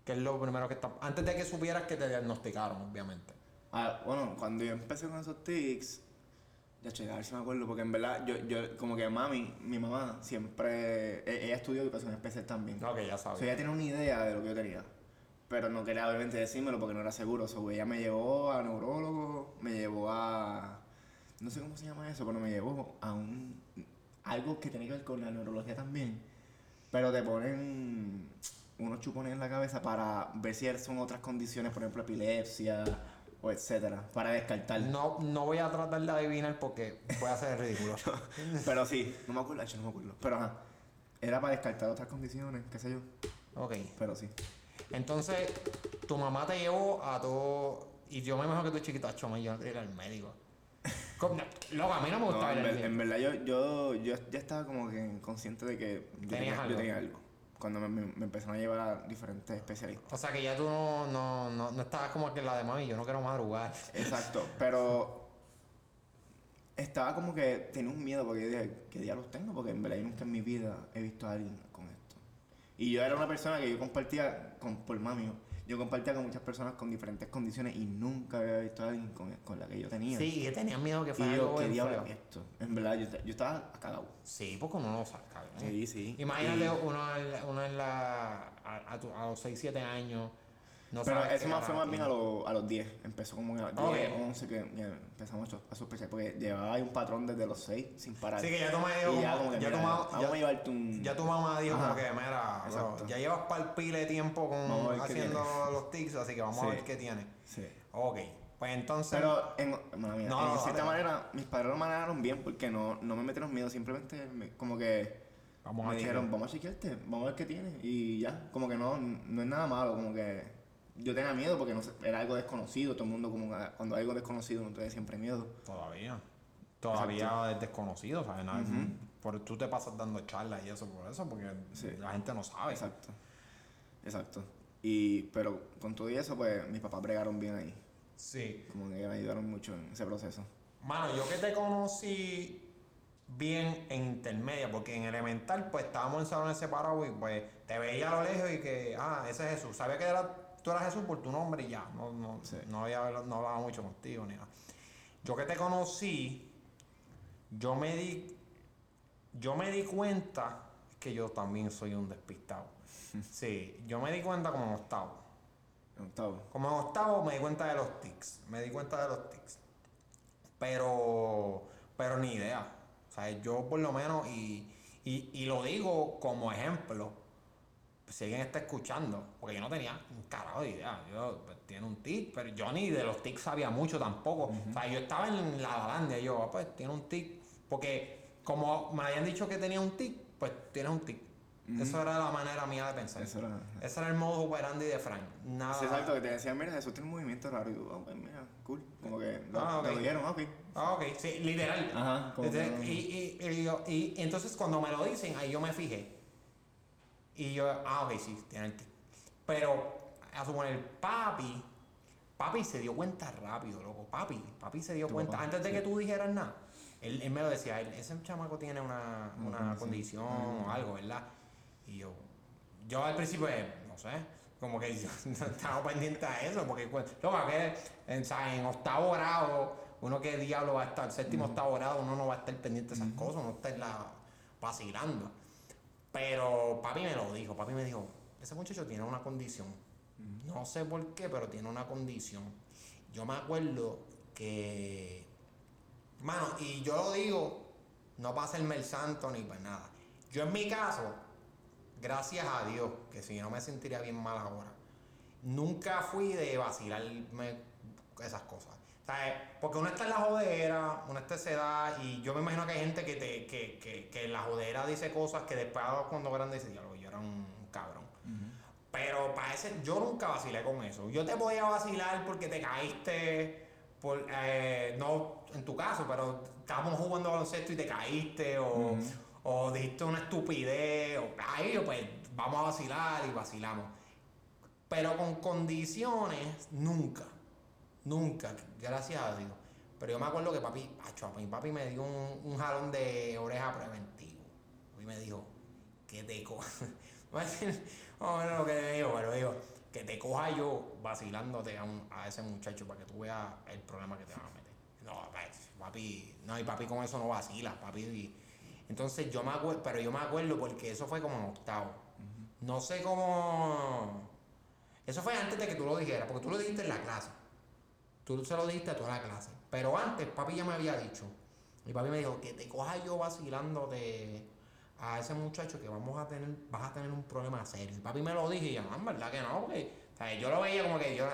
Speaker 1: que es lo primero que está, antes de que supieras que te diagnosticaron, obviamente.
Speaker 2: Ah, bueno, cuando yo empecé con esos tics, ya che, a ver si me acuerdo, porque en verdad, yo, yo como que mami, mi mamá, siempre, e- ella estudió educación especial también.
Speaker 1: Ok, ya
Speaker 2: O
Speaker 1: sabes.
Speaker 2: sea, ella tiene una idea de lo que yo tenía. Pero no quería obviamente decírmelo porque no era seguro. So, ella me llevó a neurólogo, me llevó a. No sé cómo se llama eso, pero me llevó a un. Algo que tiene que ver con la neurología también. Pero te ponen unos chupones en la cabeza para ver si son otras condiciones, por ejemplo, epilepsia o etcétera, para descartar.
Speaker 1: No, no voy a tratar de adivinar porque voy a el ridículo.
Speaker 2: Pero sí, no me acuerdo, hecho, no me acuerdo. Pero ajá, era para descartar otras condiciones, qué sé yo.
Speaker 1: Ok.
Speaker 2: Pero sí.
Speaker 1: Entonces, tu mamá te llevó a todo. Y yo me imagino que tú chiquito, yo no quería ir al médico. Loco, a mí no me
Speaker 2: No,
Speaker 1: gustaba
Speaker 2: en, ver- en verdad yo, yo, yo ya estaba como que consciente de que yo tenía,
Speaker 1: algo.
Speaker 2: yo tenía algo. Cuando me, me- me empezaron a llevar a diferentes especialistas.
Speaker 1: O sea que ya tú no, no, no, no estabas como que la de mami, yo no quiero madrugar.
Speaker 2: Exacto, pero estaba como que tenía un miedo porque yo dije, ¿qué diablos tengo? Porque en verdad yo nunca en mi vida he visto a alguien con esto. Y yo era una persona que yo compartía con, por mami, yo compartía con muchas personas con diferentes condiciones y nunca había visto a alguien con, con la que yo tenía.
Speaker 1: Sí, que tenías miedo que fuera
Speaker 2: y yo,
Speaker 1: algo
Speaker 2: ¿qué
Speaker 1: feo.
Speaker 2: es esto? En verdad yo, yo estaba cagado.
Speaker 1: Sí, porque uno no lo sabe, cabrón.
Speaker 2: Sí, sí.
Speaker 1: Imagínate
Speaker 2: Y-
Speaker 1: uno, en la- uno en la. A, a tu- a los 6, 7 años. No
Speaker 2: Pero eso
Speaker 1: qué
Speaker 2: más fue más bien a, los- a los 10. Empezó como a los 10, 11 que empezamos a sospechar. Porque llevaba ahí un patrón desde los 6 sin parar.
Speaker 1: Sí, que ya tu mamá dijo
Speaker 2: ya
Speaker 1: como- ya tu mamá- ya-
Speaker 2: un...
Speaker 1: Tu mamá dijo
Speaker 2: Ajá.
Speaker 1: como que, mira, bro, ya llevas par pile de tiempo con, haciendo los tics, así que vamos a ver qué tiene.
Speaker 2: Sí.
Speaker 1: Ok, pues entonces.
Speaker 2: Pero, en, mira,
Speaker 1: No,
Speaker 2: en
Speaker 1: no,
Speaker 2: cierta manera, mis padres lo manejaron bien porque no, no me metieron miedo. Simplemente me- como que
Speaker 1: vamos
Speaker 2: me
Speaker 1: a
Speaker 2: dijeron, vamos a chequearte, vamos a ver qué tiene. Y ya, como que no, no es nada malo, como que yo tenía miedo porque no sé, era algo desconocido, todo el mundo como cuando hay algo desconocido uno tiene siempre miedo.
Speaker 1: Todavía. Todavía es desconocido, ¿sabes? Nada, por, tú te pasas dando charlas y eso por eso, porque
Speaker 2: Sí.
Speaker 1: la gente no sabe.
Speaker 2: Exacto. Exacto. Y, pero con todo y eso, pues mis papás bregaron bien ahí.
Speaker 1: Sí.
Speaker 2: Como que me ayudaron mucho en ese proceso.
Speaker 1: Mano, yo que te conocí bien en intermedia, porque en elemental, pues estábamos en salones separados y pues te veía a lo lejos y que, ah, ese es Jesús. Sabía que era, tú eras Jesús por tu nombre y ya. No, no,
Speaker 2: Sí.
Speaker 1: no, había, no hablaba mucho contigo ni nada. Yo que te conocí, yo me di, yo me di cuenta que yo también soy un despistado. Sí, yo me di cuenta como en octavo.
Speaker 2: En octavo.
Speaker 1: Como en octavo me di cuenta de los tics. Me di cuenta de los tics. Pero, pero ni idea. O sea, yo por lo menos, y, y, y lo digo como ejemplo, si alguien está escuchando, porque yo no tenía un carajo de idea. Yo pues, tiene un tic, pero yo ni de los tics sabía mucho tampoco. O sea, yo estaba en la balandia, yo, ah, pues tiene un tic. Porque como me habían dicho que tenía un tic, pues tienes un tic. Eso era la manera mía de pensar.
Speaker 2: Eso era.
Speaker 1: Ese era el modo operandi de Frank. Nada.
Speaker 2: Sí, exacto, que te decían, mira, Jesús tiene un movimiento raro. Y tú, pues mira, cool. Como que lo,
Speaker 1: Ah, ok.
Speaker 2: lo dijeron, ah, ok.
Speaker 1: Ah, ok, sí, literal.
Speaker 2: Ajá,
Speaker 1: Entonces, y, y, y y entonces cuando me lo dicen, ahí yo me fijé. Y yo, ah, ok, sí, tiene el tic. Pero, a suponer, papi, papi se dio cuenta rápido, loco. Papi, papi se dio cuenta,
Speaker 2: papá,
Speaker 1: antes de
Speaker 2: sí.
Speaker 1: que tú dijeras nada. Él, él me lo decía, él, ese chamaco tiene una, una
Speaker 2: condición.
Speaker 1: condición o algo, ¿verdad? Y yo, yo al principio, eh, no sé, como que yo no estaba pendiente a eso, porque, pues, loco, que en, en octavo grado, uno que diablo va a estar, séptimo, octavo grado, uno no va a estar pendiente de esas cosas, uno está en la, vacilando. Pero papi me lo dijo, papi me dijo, ese muchacho tiene una condición. No sé por qué, pero tiene una condición. Yo me acuerdo que, mano, y yo lo digo, no para hacerme el santo ni para nada. Yo en mi caso, gracias a Dios, que si no me sentiría bien mal ahora, nunca fui de vacilarme esas cosas. Porque uno está en la jodera, uno está en esa edad, y yo me imagino que hay gente que, te, que, que, que en la jodera dice cosas que después cuando grande dice, diablo, yo era un cabrón. Pero para ese, yo nunca vacilé con eso. Yo te podía vacilar porque te caíste, por, eh, no en tu caso, pero estábamos jugando baloncesto y te caíste, o, o dijiste una estupidez, o ahí pues vamos a vacilar y vacilamos. Pero con condiciones, nunca. Nunca, gracias a Dios. Pero yo me acuerdo que papi, acho, mi papi me dio un, un jalón de oreja preventivo. Y me dijo, que te coja. No, lo que me dijo, pero digo, que te coja yo vacilándote a, un- a ese muchacho para que tú veas el problema que te van a meter. No, papi, no, y papi con eso no vacila, papi. y- entonces yo me acuerdo, pero yo me acuerdo porque eso fue como en octavo. No sé cómo. Eso fue antes de que tú lo dijeras, porque tú lo dijiste en la clase. Tú se lo dijiste a toda la clase. Pero antes, papi ya me había dicho. Y papi me dijo que te coja yo vacilando de a ese muchacho que vamos a tener, vas a tener un problema serio. Y papi me lo dije y yo, no, en verdad que no, porque o sea, yo lo veía como que yo,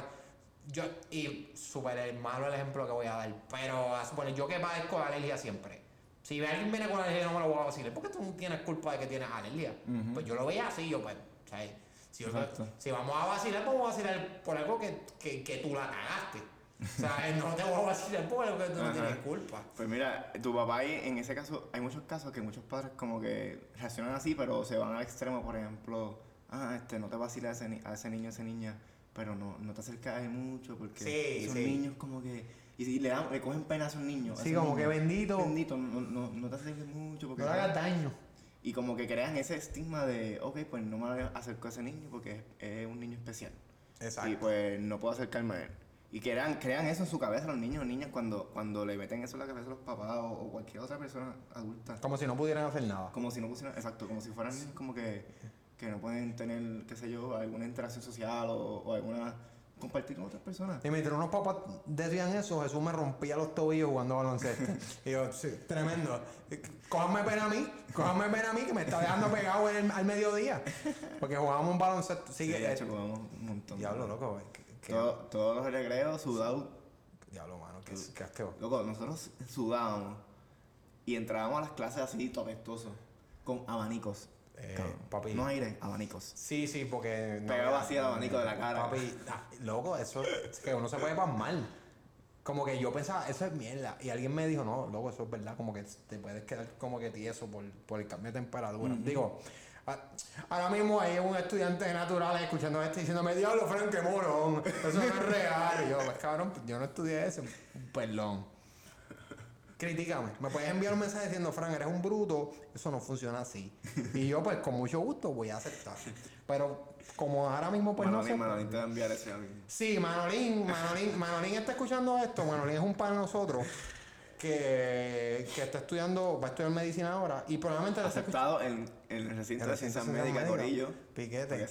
Speaker 1: yo y súper malo el ejemplo que voy a dar, pero a suponer, yo que padezco de alergia siempre. Si alguien viene con alergia no me lo voy a vacilar, porque tú no tienes culpa de que tienes alergia. Pues yo lo veía así, yo pues, o sea, si, yo-
Speaker 2: Exacto.
Speaker 1: si vamos a vacilar, pues vamos a vacilar por algo que, que, que tú la cagaste. O sea, no te voy a vacilar por algo que tú no
Speaker 2: Ajá.
Speaker 1: tienes culpa.
Speaker 2: Pues mira, tu papá ahí, en ese caso, hay muchos casos que muchos padres como que reaccionan así, pero se van al extremo, por ejemplo, ah, este, no te vaciles a ese, ni- a ese niño, a esa niña, pero no, no te acercas a él mucho porque
Speaker 1: Sí,
Speaker 2: son
Speaker 1: sí.
Speaker 2: niños como que, y si le, dan, le cogen pena a esos niños.
Speaker 1: Sí,
Speaker 2: esos
Speaker 1: como que bendito.
Speaker 2: Bendito, no, no, no te acerques mucho porque...
Speaker 1: No hagas daño.
Speaker 2: Y como que crean ese estigma de, ok, pues no me acerco a ese niño porque es, es un niño especial. Y pues no puedo acercarme a él. Y crean, crean eso en su cabeza los niños o niñas cuando, cuando le meten eso en la cabeza a los papás o, o cualquier otra persona adulta.
Speaker 1: Como si no pudieran hacer nada.
Speaker 2: Como si no pusieran, exacto, como si fueran niños como que, que no pueden tener, qué sé yo, alguna interacción social o, o alguna, compartir con otras personas.
Speaker 1: Y mientras unos papás decían eso, Jesús me rompía los tobillos jugando baloncesto. y yo, sí, tremendo. Cójanme pena a mí, cójanme pena a mí que me está dejando pegado en el- al mediodía. Porque jugábamos un baloncesto. Sí,
Speaker 2: Sí,
Speaker 1: que-
Speaker 2: de hecho, jugamos un montón.
Speaker 1: Diablo, loco, que- que-
Speaker 2: Todo- todos los recreos sudados.
Speaker 1: Diablo, mano, que, que asqueroso.
Speaker 2: Loco, nosotros sudábamos y entrábamos a las clases así, topestosos, con abanicos.
Speaker 1: Eh, papi.
Speaker 2: No aire, abanicos.
Speaker 1: Sí, sí, porque. no
Speaker 2: Pegaba así el abanico de la cara.
Speaker 1: Papi, ah, loco, eso es que uno se puede pasmar. Como que yo pensaba, eso es mierda. Y alguien me dijo, no, loco, eso es verdad. Como que te puedes quedar como que tieso por, por el cambio de temperatura. Digo, ahora mismo hay un estudiante de naturales escuchando esto y diciéndome, diablo, Frank, qué morón. Eso no es real. Y yo, pues cabrón, yo no estudié eso. Perdón. Critícame. Me puedes enviar un mensaje diciendo, Frank, eres un bruto. Eso no funciona así. Y yo, pues, con mucho gusto voy a aceptar. Pero como ahora mismo, pues, no
Speaker 2: Manolín,
Speaker 1: sé.
Speaker 2: Manolín te va a enviar ese a mí.
Speaker 1: Sí, Manolín, Manolín, Manolín está escuchando esto. Manolín es un pan de nosotros que, que está estudiando, va a estudiar medicina ahora y probablemente.
Speaker 2: Aceptado en, en el recinto
Speaker 1: En
Speaker 2: de ciencias médicas, Corillo.
Speaker 1: Piquete.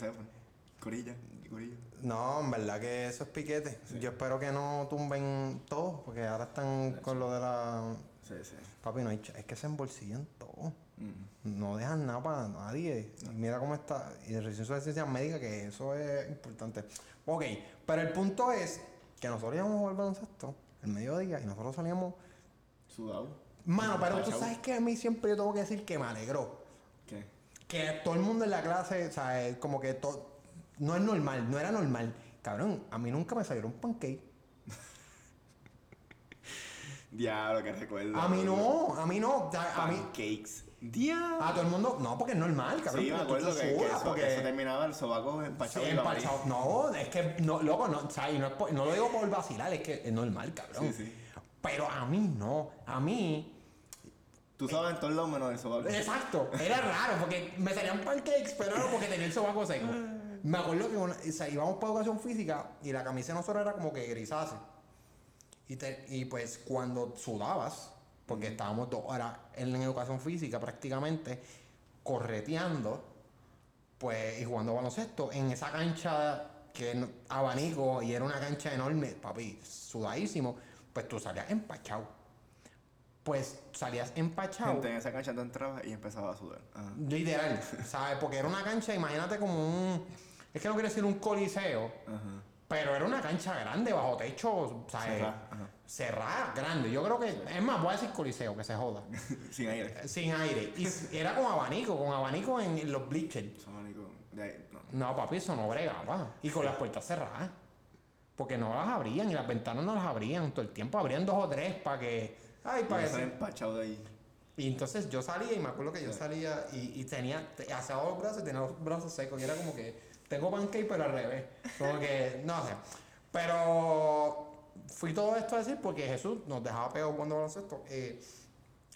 Speaker 2: Corilla, Corillo.
Speaker 1: No, en verdad que eso es piquete. Yo espero que no tumben todo, porque ahora están con lo de la.
Speaker 2: Sí, sí.
Speaker 1: Papi, no es que se embolsillan todo.
Speaker 2: Mm.
Speaker 1: No dejan nada para nadie. Y mira cómo está. Y el recinto de ciencias médicas, que eso es importante. Ok, pero el punto es que nosotros íbamos a jugar baloncesto el mediodía y nosotros salíamos.
Speaker 2: Sudado.
Speaker 1: Mano, pero tú sabes que a mí siempre yo tengo que decir que me alegró.
Speaker 2: ¿Qué?
Speaker 1: Que todo el mundo en la clase, o sea, es como que todo. No es normal, no era normal. Cabrón, a mí nunca me salieron pancake.
Speaker 2: Diablo, que recuerdo.
Speaker 1: A mí no, a mí no. o sea, a mí.
Speaker 2: Pancakes. Diablo.
Speaker 1: A todo el mundo. No, porque es normal, cabrón.
Speaker 2: Sí, me acuerdo que, eso,
Speaker 1: porque-
Speaker 2: que eso terminaba el sobaco empachado.
Speaker 1: Sí, empachado. No, es que, no, loco, no, o sea, y no, es por- no lo digo por vacilar, es que es normal, cabrón.
Speaker 2: Sí, sí.
Speaker 1: Pero a mí no, a mí,
Speaker 2: Tú sabes en todos lados menos el sobaco.
Speaker 1: exacto, era raro, porque me salían pancakes, pero era porque tenía el sobaco seco. Me acuerdo que una- o sea, íbamos para educación física y la camisa de nosotros era como que grisácea. Y, te- y pues cuando sudabas, porque estábamos dos horas en, en educación física prácticamente, correteando, pues, y jugando baloncesto, en esa cancha que abanico y era una cancha enorme, papi, sudadísimo, pues tú salías empachado. Pues salías empachado.
Speaker 2: Gente, en esa cancha tú entrabas y empezaba a sudar. Ajá.
Speaker 1: Literal, ¿sabes? Porque era una cancha, imagínate como un. Es que no quiero decir un coliseo,
Speaker 2: Ajá.
Speaker 1: pero era una cancha grande, bajo techo, ¿sabes?
Speaker 2: Cerrada, ajá.
Speaker 1: Cerrada, grande. Yo creo que. Es más, voy a decir coliseo, que se joda.
Speaker 2: Sin aire.
Speaker 1: Sin aire. Y era con abanico, con abanico en, en los bleachers.
Speaker 2: De ahí, no.
Speaker 1: No, papi, eso no bregaba. Y con las puertas cerradas. Porque no las abrían y las ventanas no las abrían todo el tiempo. Abrían dos o tres para que. Ay, para que
Speaker 2: empachado de ahí.
Speaker 1: Y entonces yo salía y me acuerdo que yo salía y, y tenía, te- alzaba los brazos y tenía los brazos secos. Y era como que tengo pancake pero al revés. Como que, no sé. Pero fui todo esto a decir porque Jesús nos dejaba pegados cuando baloncesto. Eh,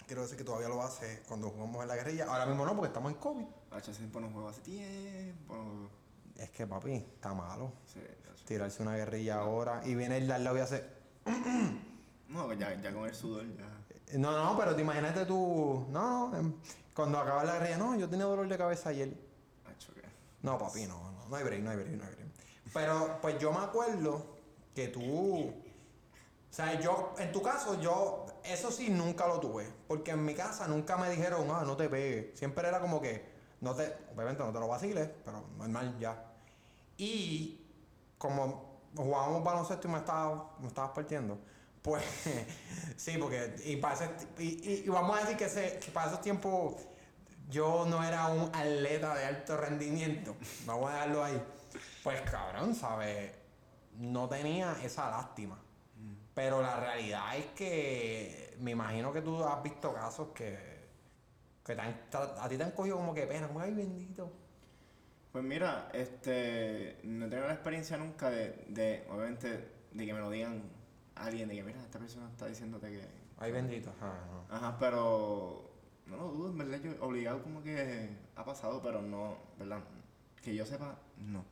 Speaker 1: quiero decir que todavía lo hace cuando jugamos en la guerrilla. Ahora mismo no porque estamos en COVID.
Speaker 2: Hace tiempo no juego hace tiempo.
Speaker 1: Es que papi, está malo.
Speaker 2: Sí.
Speaker 1: Tirarse una guerrilla ahora y viene el de al lado y hace...
Speaker 2: No, ya, ya con el sudor ya.
Speaker 1: No, no, pero te imagínate tú... No, no, em, cuando acaba la guerrilla, no, yo tenía dolor de cabeza ayer. No, papi, no, no, no hay break, no hay break, no hay break. Pero, pues yo me acuerdo que tú. O sea, yo, en tu caso, yo, eso sí, nunca lo tuve. Porque en mi casa nunca me dijeron, ah, no te pegues. Siempre era como que, no te, obviamente no te lo vaciles, pero normal ya. Y como jugábamos baloncesto y me estaba, me estabas partiendo, pues sí, porque, y, para y, y- vamos a decir que, ese, que para esos tiempos yo no era un atleta de alto rendimiento. Vamos a dejarlo ahí. Pues cabrón, ¿sabes? No tenía esa lástima. Pero la realidad es que me imagino que tú has visto casos que, que te a ti te han cogido como que pena, ay bendito.
Speaker 2: Pues mira, este, no he tenido la experiencia nunca de, de, obviamente, de que me lo digan alguien, de que mira, esta persona está diciéndote que...
Speaker 1: Ay bendito. Ajá, no.
Speaker 2: Ajá, pero no lo dudo, en verdad, yo obligado como que ha pasado, pero no, ¿verdad? Que yo sepa, no.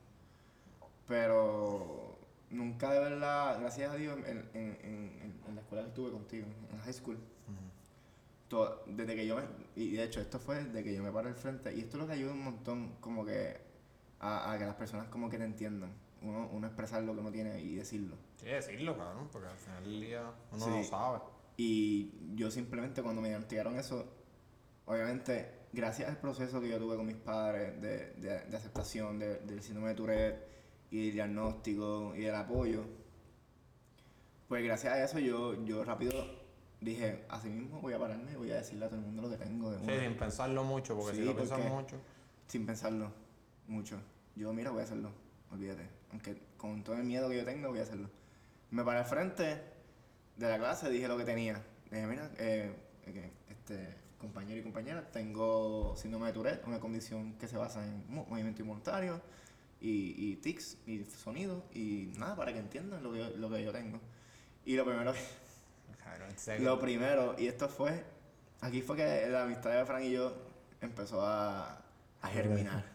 Speaker 2: Pero nunca de verdad, gracias a Dios, en, en, en, en la escuela que estuve contigo, en high school, todo- desde que yo me, y de hecho esto fue desde que yo me paré al frente, y esto es lo que ayuda un montón como que a, a que las personas como que te entiendan, uno, uno expresar lo que uno tiene y decirlo.
Speaker 1: Sí, decirlo, cabrón, porque al final del día uno
Speaker 2: Sí.
Speaker 1: no lo sabe.
Speaker 2: Y yo simplemente cuando me diagnosticaron eso, obviamente, gracias al proceso que yo tuve con mis padres de, de, de aceptación de- del síndrome de Tourette y del diagnóstico y del apoyo, pues gracias a eso yo, yo rápido dije, así mismo voy a pararme y voy a decirle a todo el mundo lo que tengo de
Speaker 1: Sí,
Speaker 2: una".
Speaker 1: sin pensarlo mucho, porque
Speaker 2: Sí,
Speaker 1: si lo piensas mucho.
Speaker 2: sin pensarlo mucho. Yo, mira, voy a hacerlo, olvídate. Aunque con todo el miedo que yo tengo, voy a hacerlo. Me paré al frente de la clase, dije lo que tenía. Dije, mira, eh, eh, este, compañero y compañera, tengo síndrome de Tourette, una condición que se basa en mo- movimiento involuntario y, y tics y sonido y nada, para que entiendan lo que, yo- lo que yo tengo. Y lo primero que lo primero, y esto fue, aquí fue que la amistad de Fran y yo empezó a, a germinar.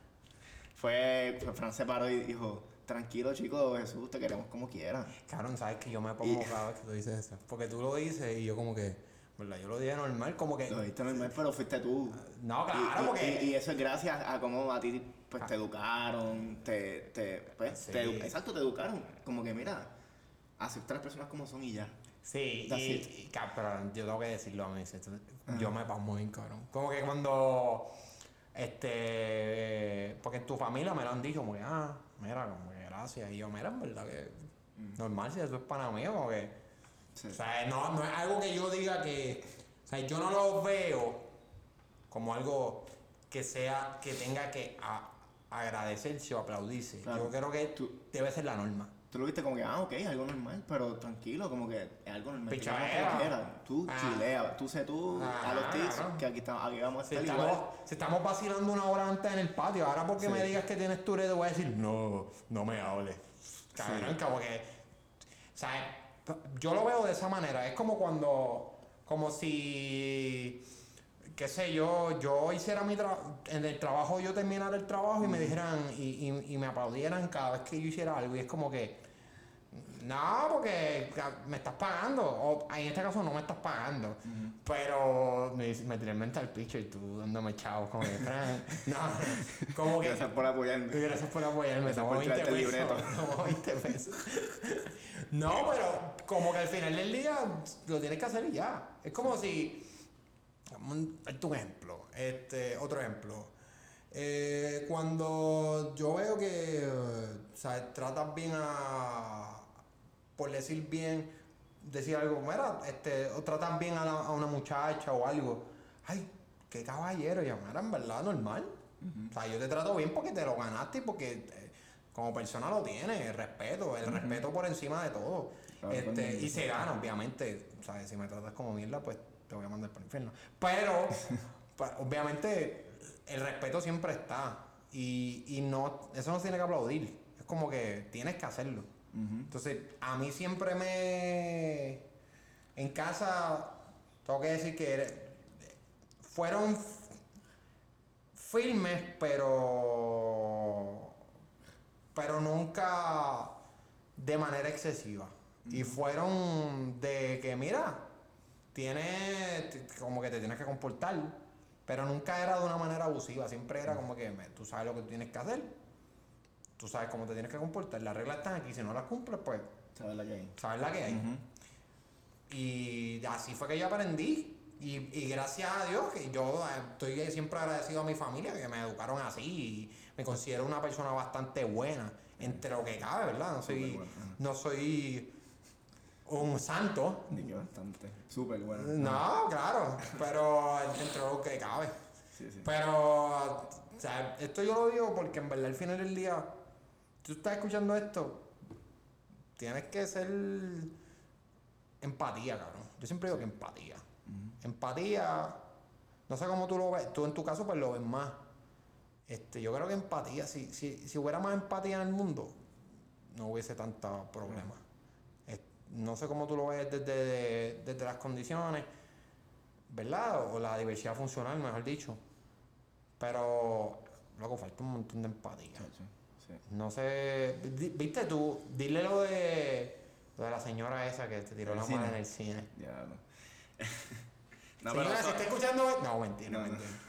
Speaker 2: Fue, Fran se paró y dijo, tranquilo chico, Jesús, te queremos como quieras.
Speaker 1: Cabrón, sabes que yo me pongo
Speaker 2: Y-
Speaker 1: cada vez que tú dices eso. Porque tú lo dices y yo como que, ¿verdad? Yo lo dije normal, como que...
Speaker 2: Lo dijiste normal, pero fuiste tú.
Speaker 1: No, claro,
Speaker 2: y,
Speaker 1: porque...
Speaker 2: y- y eso es gracias a cómo a ti pues, te educaron, te, te, pues,
Speaker 1: Sí.
Speaker 2: te exacto, te educaron. Como que mira, aceptar a las personas como son y ya.
Speaker 1: Sí, y, y, pero yo tengo que decirlo a mí. esto- Yo me pasmo bien, cabrón. Como que cuando. Este. Porque en tu familia me lo han dicho, como que, ah, mira, como que gracias. Y yo, mira, en verdad que. Normal, si eso es para mí, como que.
Speaker 2: Sí.
Speaker 1: O sea, no, no es algo que yo diga que. O sea, yo no lo veo como algo que sea. que tenga que a- agradecerse o aplaudirse.
Speaker 2: Claro.
Speaker 1: Yo creo que
Speaker 2: Tú-
Speaker 1: debe ser la norma.
Speaker 2: Tú lo viste como que, ah, ok, algo normal, pero tranquilo, como que es algo normal.
Speaker 1: Pichadera.
Speaker 2: Tú
Speaker 1: Ah.
Speaker 2: chilea, tú sé tú
Speaker 1: Ah,
Speaker 2: a los tics,
Speaker 1: claro.
Speaker 2: que aquí, estamos, aquí vamos a
Speaker 1: Si
Speaker 2: estar
Speaker 1: estamos, si estamos vacilando una hora antes en el patio, ahora porque
Speaker 2: Sí.
Speaker 1: me digas que tienes tu te voy a decir, no, no me hables. Cabrón, como que. O sea, yo lo veo de esa manera. Es como cuando. Como si. Qué sé yo, yo hiciera mi trabajo. En el trabajo yo terminara el trabajo y me dijeran. Y, y- y me aplaudieran cada vez que yo hiciera algo. Y es como que. No, porque me estás pagando. O en este caso no me estás pagando. Pero me, me tiré el mental picture y tú dándome chavo como que Fran. No, como que.
Speaker 2: Gracias por apoyarme.
Speaker 1: Gracias por apoyarme.
Speaker 2: Gracias por
Speaker 1: 20
Speaker 2: traerte el
Speaker 1: pesos.
Speaker 2: libreto.
Speaker 1: Toma 20 pesos. No, pero como que al final del día lo tienes que hacer y ya. Es como si. Darte un ejemplo. Este, otro ejemplo. Eh, cuando yo veo que o sea, tratas bien a. Por decir bien, decir algo, mira, este, o tratas bien a, la- a una muchacha o algo. Ay, qué caballero, ya, mira, en verdad, normal. O sea, yo te trato bien porque te lo ganaste y porque eh, como persona lo tienes, el respeto, el respeto por encima de todo.
Speaker 2: Claro,
Speaker 1: este, y se gana, obviamente. O sea, si me tratas como mierda, pues te voy a mandar por el infierno. Pero, obviamente, el respeto siempre está. Y, y no, eso no se tiene que aplaudir. Es como que tienes que hacerlo. Entonces, a mí siempre me. En casa, tengo que decir que fueron f- firmes, pero. Pero nunca de manera excesiva. Y fueron de que, mira, tienes. como que te tienes que comportar. Pero nunca era de una manera abusiva. Siempre era como que me- tú sabes lo que tú tienes que hacer. Tú sabes cómo te tienes que comportar. Las reglas están aquí. Si no las cumples, pues
Speaker 2: ¿Sabes la que hay?
Speaker 1: sabes la que hay. Y así fue que yo aprendí. Y, y gracias a Dios que yo eh, estoy siempre agradecido a mi familia que me educaron así y me considero una persona bastante buena entre lo que cabe, ¿verdad? No soy, no soy un santo.
Speaker 2: Ni que bastante. Súper bueno.
Speaker 1: No, claro, pero entre lo que cabe.
Speaker 2: Sí, sí.
Speaker 1: Pero, o sea, esto yo lo digo porque en verdad al final del día, tú estás escuchando esto, tienes que ser empatía, cabrón. Yo siempre digo que empatía. Empatía, no sé cómo tú lo ves, tú en tu caso pues lo ves más. Este, yo creo que empatía, si, si, si hubiera más empatía en el mundo, no hubiese tanto problema. Es- no sé cómo tú lo ves desde, desde las condiciones, ¿verdad? O la diversidad funcional, mejor dicho. Pero, luego falta un montón de empatía.
Speaker 2: Sí.
Speaker 1: No sé, viste tú, dile lo de, lo de la señora esa que te tiró
Speaker 2: ¿En
Speaker 1: la mano en el cine.
Speaker 2: Ya, no. no,
Speaker 1: Señora,
Speaker 2: pero
Speaker 1: si está escuchando, no, mentira,
Speaker 2: No, no.
Speaker 1: mentira.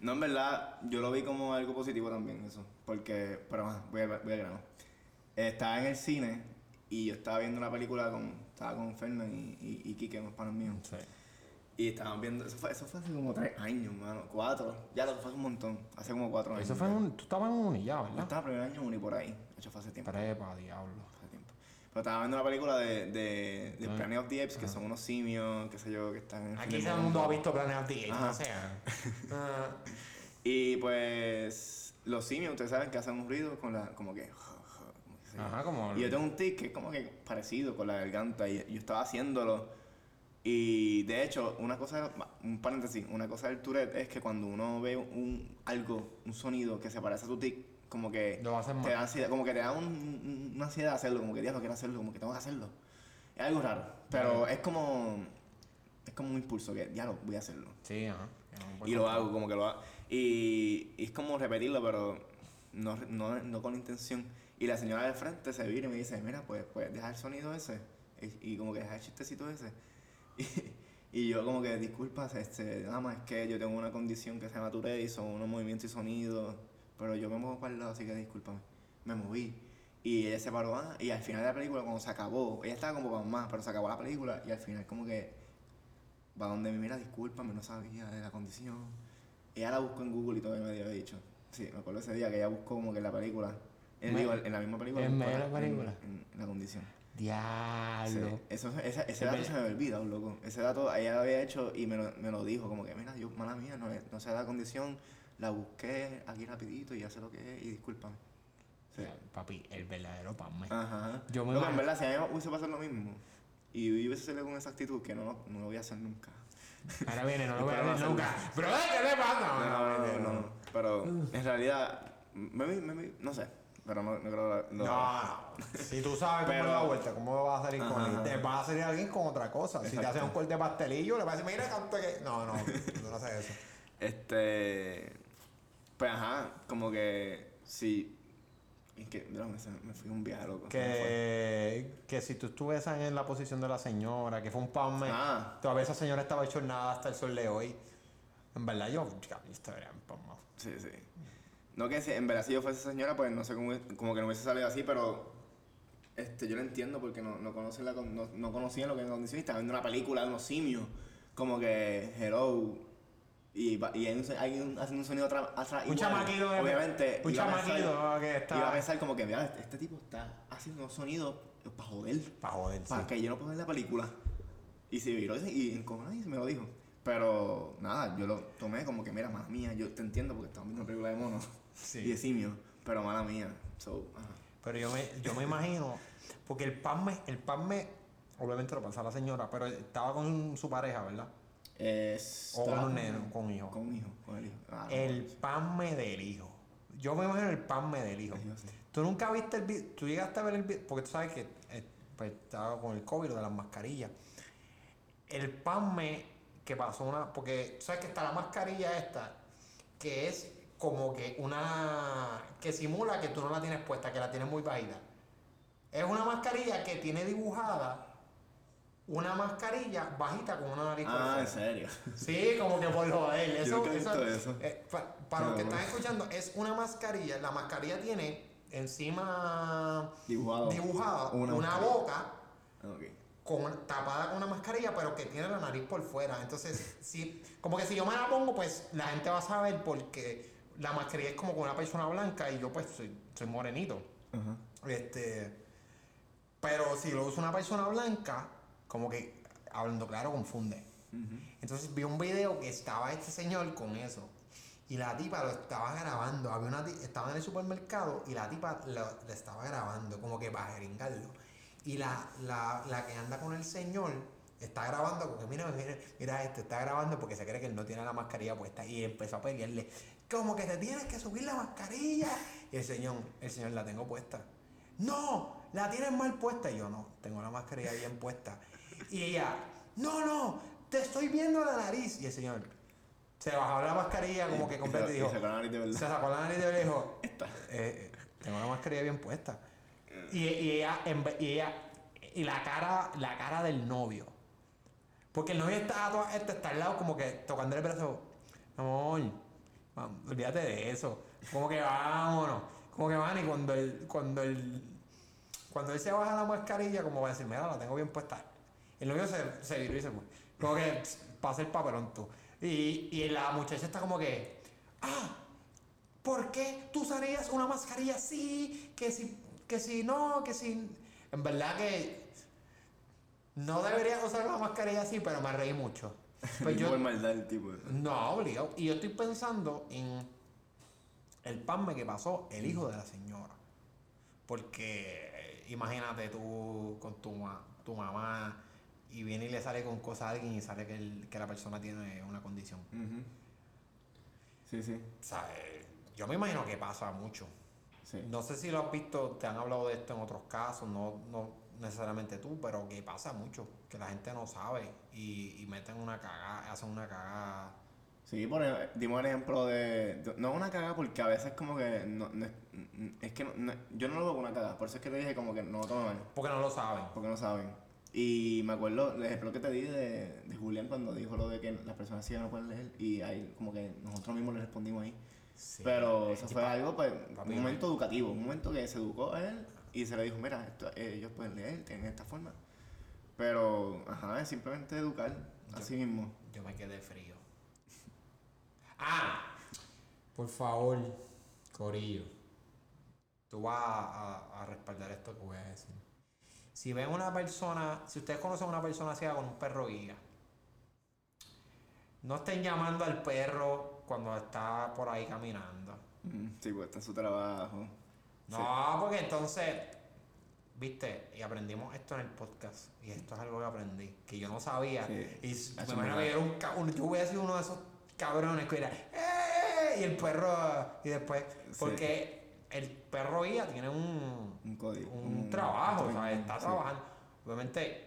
Speaker 2: No, en verdad, yo lo vi como algo positivo también, eso. Porque, pero ajá, voy a, voy a grano. Estaba en el cine y yo estaba viendo una película con, estaba con Fernan y, y, y Kike, unos panos míos.
Speaker 1: Sí.
Speaker 2: Y estaban viendo, eso fue, eso fue hace como tres años, mano, cuatro. Ya lo fue hace un montón, hace como cuatro años.
Speaker 1: Eso fue en
Speaker 2: ya.
Speaker 1: un, tú estabas en un ya,
Speaker 2: Yo
Speaker 1: ¿verdad?
Speaker 2: estaba primer año uni por ahí, hecho fue hace tiempo.
Speaker 1: Prepa, diablo.
Speaker 2: hace tiempo. Pero estaba viendo una película de, de, de
Speaker 1: Ah.
Speaker 2: Planet of the Apes, que son unos simios, qué sé yo, que están en el
Speaker 1: Aquí todo el mundo ha visto Planet of the Apes,
Speaker 2: Ajá.
Speaker 1: no sea. Ah,
Speaker 2: Y pues los simios, ustedes saben que hacen un ruido con la, como que... se-
Speaker 1: Ajá, como.
Speaker 2: Y yo tengo un tic que es como que parecido con la garganta y yo estaba haciéndolo. Y de hecho, una cosa, un paréntesis, una cosa del Tourette es que cuando uno ve un, algo, un sonido que se parece a tu tic, como que
Speaker 1: Lo
Speaker 2: te da ansiedad, como que te da un- un- una ansiedad de hacerlo, como que Dios, no quiero hacerlo, como que tengo que hacerlo. Es algo raro, pero es como, es como un impulso que, ya lo voy a hacerlo.
Speaker 1: Sí, ajá. no
Speaker 2: Y lo hago, como que lo hago. Y, y es como repetirlo, pero no, no, no con intención. Y la señora del frente se vira y me dice, mira, pues, pues deja el sonido ese. Y, y como que deja el chistecito ese. Y, y yo como que, disculpas, este, nada más es que yo tengo una condición que se llama Tourette y son unos movimientos y sonidos. Pero yo me muevo para el lado, así que discúlpame. Me moví. Y ella se paró, ah, y al final de la película, cuando se acabó, ella estaba como para más, pero se acabó la película y al final como que va donde me mira, discúlpame, no sabía de la condición. Ella la buscó en Google y todavía me había dicho. Sí, me acuerdo ese día que ella buscó como que la película. En,
Speaker 1: Me-
Speaker 2: digo, en la misma película.
Speaker 1: en medio de la película.
Speaker 2: En, en la condición. Sí,
Speaker 1: Diablo.
Speaker 2: eso, ese, ese
Speaker 1: Es
Speaker 2: dato
Speaker 1: verdad.
Speaker 2: se me había olvidado, loco. Ese dato ella lo había hecho y me lo, me lo dijo, como que, mira, yo, mala mía, no, no sé la condición, la busqué aquí rapidito y ya sé lo que es y discúlpame. Sí.
Speaker 1: Papi, el verdadero Pamme.
Speaker 2: Ajá.
Speaker 1: Yo me
Speaker 2: Loco, en verdad, si a mí me hubiese pasado lo mismo y yo hubiese salido con esa actitud que no, no lo voy a hacer nunca.
Speaker 1: Ahora viene, no lo voy a hacer nunca. Pero ¿qué le pasa?
Speaker 2: No, no, no. Pero en realidad, maybe, maybe, no sé. Pero no, no creo lo,
Speaker 1: No, no. Si tú sabes cómo
Speaker 2: Pero-
Speaker 1: es la vuelta, ¿cómo vas a salir con
Speaker 2: Ajá.
Speaker 1: él? Te va a salir alguien con otra cosa. Si te hacen un corte de pastelillo, le vas a decir, mira, canto que. No, no, tú no haces eso.
Speaker 2: Este. Pues ajá, como que sí. Es que, no, me, se- me fui un viaje loco. se me fue.
Speaker 1: Que, que si tú estuvieses en la posición de la señora, que fue un Pamme,
Speaker 2: Ah.
Speaker 1: todavía esa señora estaba hecho nada hasta el sol de hoy. En verdad, yo, chica, yo estaría en Pamme.
Speaker 2: Sí, sí. No que si en verdad si yo fuese señora, pues no sé cómo, como que no hubiese salido así, pero este, yo lo entiendo porque no, no, conocen la, no, no conocían lo que condición y estaban viendo una película de unos simios, como que hello, y, y hay, un, hay un- haciendo un sonido atrás.
Speaker 1: Un chamaquito de-
Speaker 2: Obviamente.
Speaker 1: un chamaquito que está-
Speaker 2: Iba a pensar como que, mira, este, este tipo está haciendo unos sonidos para joder.
Speaker 1: Para joder, sí.
Speaker 2: Para que yo no pueda ver la película. Y se viró y, y encojonado y me lo dijo. Pero nada, yo lo tomé como que, mira, mala mía, yo te entiendo porque estamos viendo una película de monos
Speaker 1: Sí.
Speaker 2: y de simio, pero mala mía. So, ajá.
Speaker 1: Pero yo me, yo me imagino, porque el Pamme, el Pamme, obviamente lo pasa la señora, pero estaba con su pareja, ¿verdad?
Speaker 2: Es-
Speaker 1: O con un neno, con hijo.
Speaker 2: Con hijo, con el hijo. Ah, no,
Speaker 1: El Pamme del hijo. Yo me imagino el Pamme del hijo.
Speaker 2: el sí.
Speaker 1: Tú nunca viste el video, tú llegaste a ver el video, porque tú sabes que eh, pues, estaba con el COVID, lo de las mascarillas. El Pamme que pasó una, porque tú sabes que está la mascarilla esta, que es como que una, que simula que tú no la tienes puesta, que la tienes muy bajita. Es una mascarilla que tiene dibujada una mascarilla bajita con una nariz por
Speaker 2: Ah, en serio.
Speaker 1: Sí, como que por joder. Eso,
Speaker 2: Yo nunca he
Speaker 1: eso-
Speaker 2: eso.
Speaker 1: eh, pa- para los que
Speaker 2: No.
Speaker 1: están escuchando, es una mascarilla. La mascarilla tiene encima
Speaker 2: Dibujado.
Speaker 1: dibujada
Speaker 2: Una
Speaker 1: boca
Speaker 2: Ok.
Speaker 1: con, tapada con una mascarilla, pero que tiene la nariz por fuera. Entonces, sí, como que si yo me la pongo, pues la gente va a saber porque la mascarilla es como con una persona blanca y yo pues soy, soy morenito. Este, pero si lo usa una persona blanca, como que hablando claro confunde. Entonces vi un video que estaba este señor con eso. Y la tipa lo estaba grabando. Había una estaba en el supermercado y la tipa lo, lo estaba grabando, como que para gringarlo. Y la, la, la que anda con el señor está grabando, porque mira, mira, mira este, está grabando porque se cree que él no tiene la mascarilla puesta. Y empezó a pelearle, como que te tienes que subir la mascarilla. Y el señor, el señor la tengo puesta. No, la tienes mal puesta. Y yo no, tengo la mascarilla bien puesta. Y ella, no, no, te estoy viendo la nariz. Y el señor se bajó la mascarilla como que
Speaker 2: y
Speaker 1: completa y
Speaker 2: se-
Speaker 1: dijo,
Speaker 2: sacó la nariz de verdad.
Speaker 1: se sacó la nariz y le dijo,
Speaker 2: Esta.
Speaker 1: eh, eh, tengo la mascarilla bien puesta. Y, y ella, y ella, y la cara, la cara del novio. Porque el novio está, este está al lado como que tocando el brazo. Amor, olvídate de eso. Como que vámonos. Como que van y cuando él, cuando él, cuando él se baja la mascarilla, como va a decir, mira, la tengo bien puesta. El novio se, se viró y se fue. Como que pasa el papelón tú. Y, y la muchacha está como que, ah, ¿por qué tú usarías una mascarilla así? Que si, que si no, que si... En verdad que no deberías usar una mascarilla así, pero me reí mucho. Pues yo-
Speaker 2: maldad el tipo.
Speaker 1: No, obligado. Y yo estoy pensando en el pasme que pasó el hijo de la señora. Porque eh, imagínate tú con tu, ma- tu mamá y viene y le sale con cosas a alguien y sale que, el- que la persona tiene una condición.
Speaker 2: Sí, sí.
Speaker 1: O sea, yo me imagino que pasa mucho.
Speaker 2: sí.
Speaker 1: No sé si lo has visto, te han hablado de esto en otros casos, no, no necesariamente tú, pero que pasa mucho, que la gente no sabe y, y meten una cagada, hacen una cagada.
Speaker 2: Sí, por ej- dimos el ejemplo de, de- No una cagada porque a veces como que... No, no es, es que no- yo no lo veo como una cagada, por eso es que te dije como que no lo tomen mal.
Speaker 1: Porque no lo saben.
Speaker 2: Porque no saben. Y me acuerdo el ejemplo que te di de, de Julián cuando dijo lo de que las personas ciegas no pueden leer y ahí como que nosotros mismos le respondimos ahí.
Speaker 1: Sí.
Speaker 2: Pero eso fue algo, pues, un momento educativo, un momento que se educó a él y se le dijo, mira, esto, eh, ellos pueden leer, tienen esta forma. Pero, ajá, es simplemente educar a sí mismo.
Speaker 1: Yo me quedé frío. Ah, por favor, Corillo. Tú vas a, a- a respaldar esto que voy a decir. Si ven una persona, si ustedes conocen a una persona ciega con un perro guía, no estén llamando al perro cuando está por ahí caminando.
Speaker 2: Mm, Sí, pues está en su trabajo.
Speaker 1: No, porque entonces, viste, y aprendimos esto en el podcast. Y esto es algo que aprendí, que yo no sabía.
Speaker 2: Sí,
Speaker 1: Y me imagino que yo era un, un- yo hubiera sido uno de esos cabrones que era, ¡eh! Y el perro, y después,
Speaker 2: Sí.
Speaker 1: porque el perro guía tiene un,
Speaker 2: Un código.
Speaker 1: un trabajo, o sea, está trabajando. Obviamente,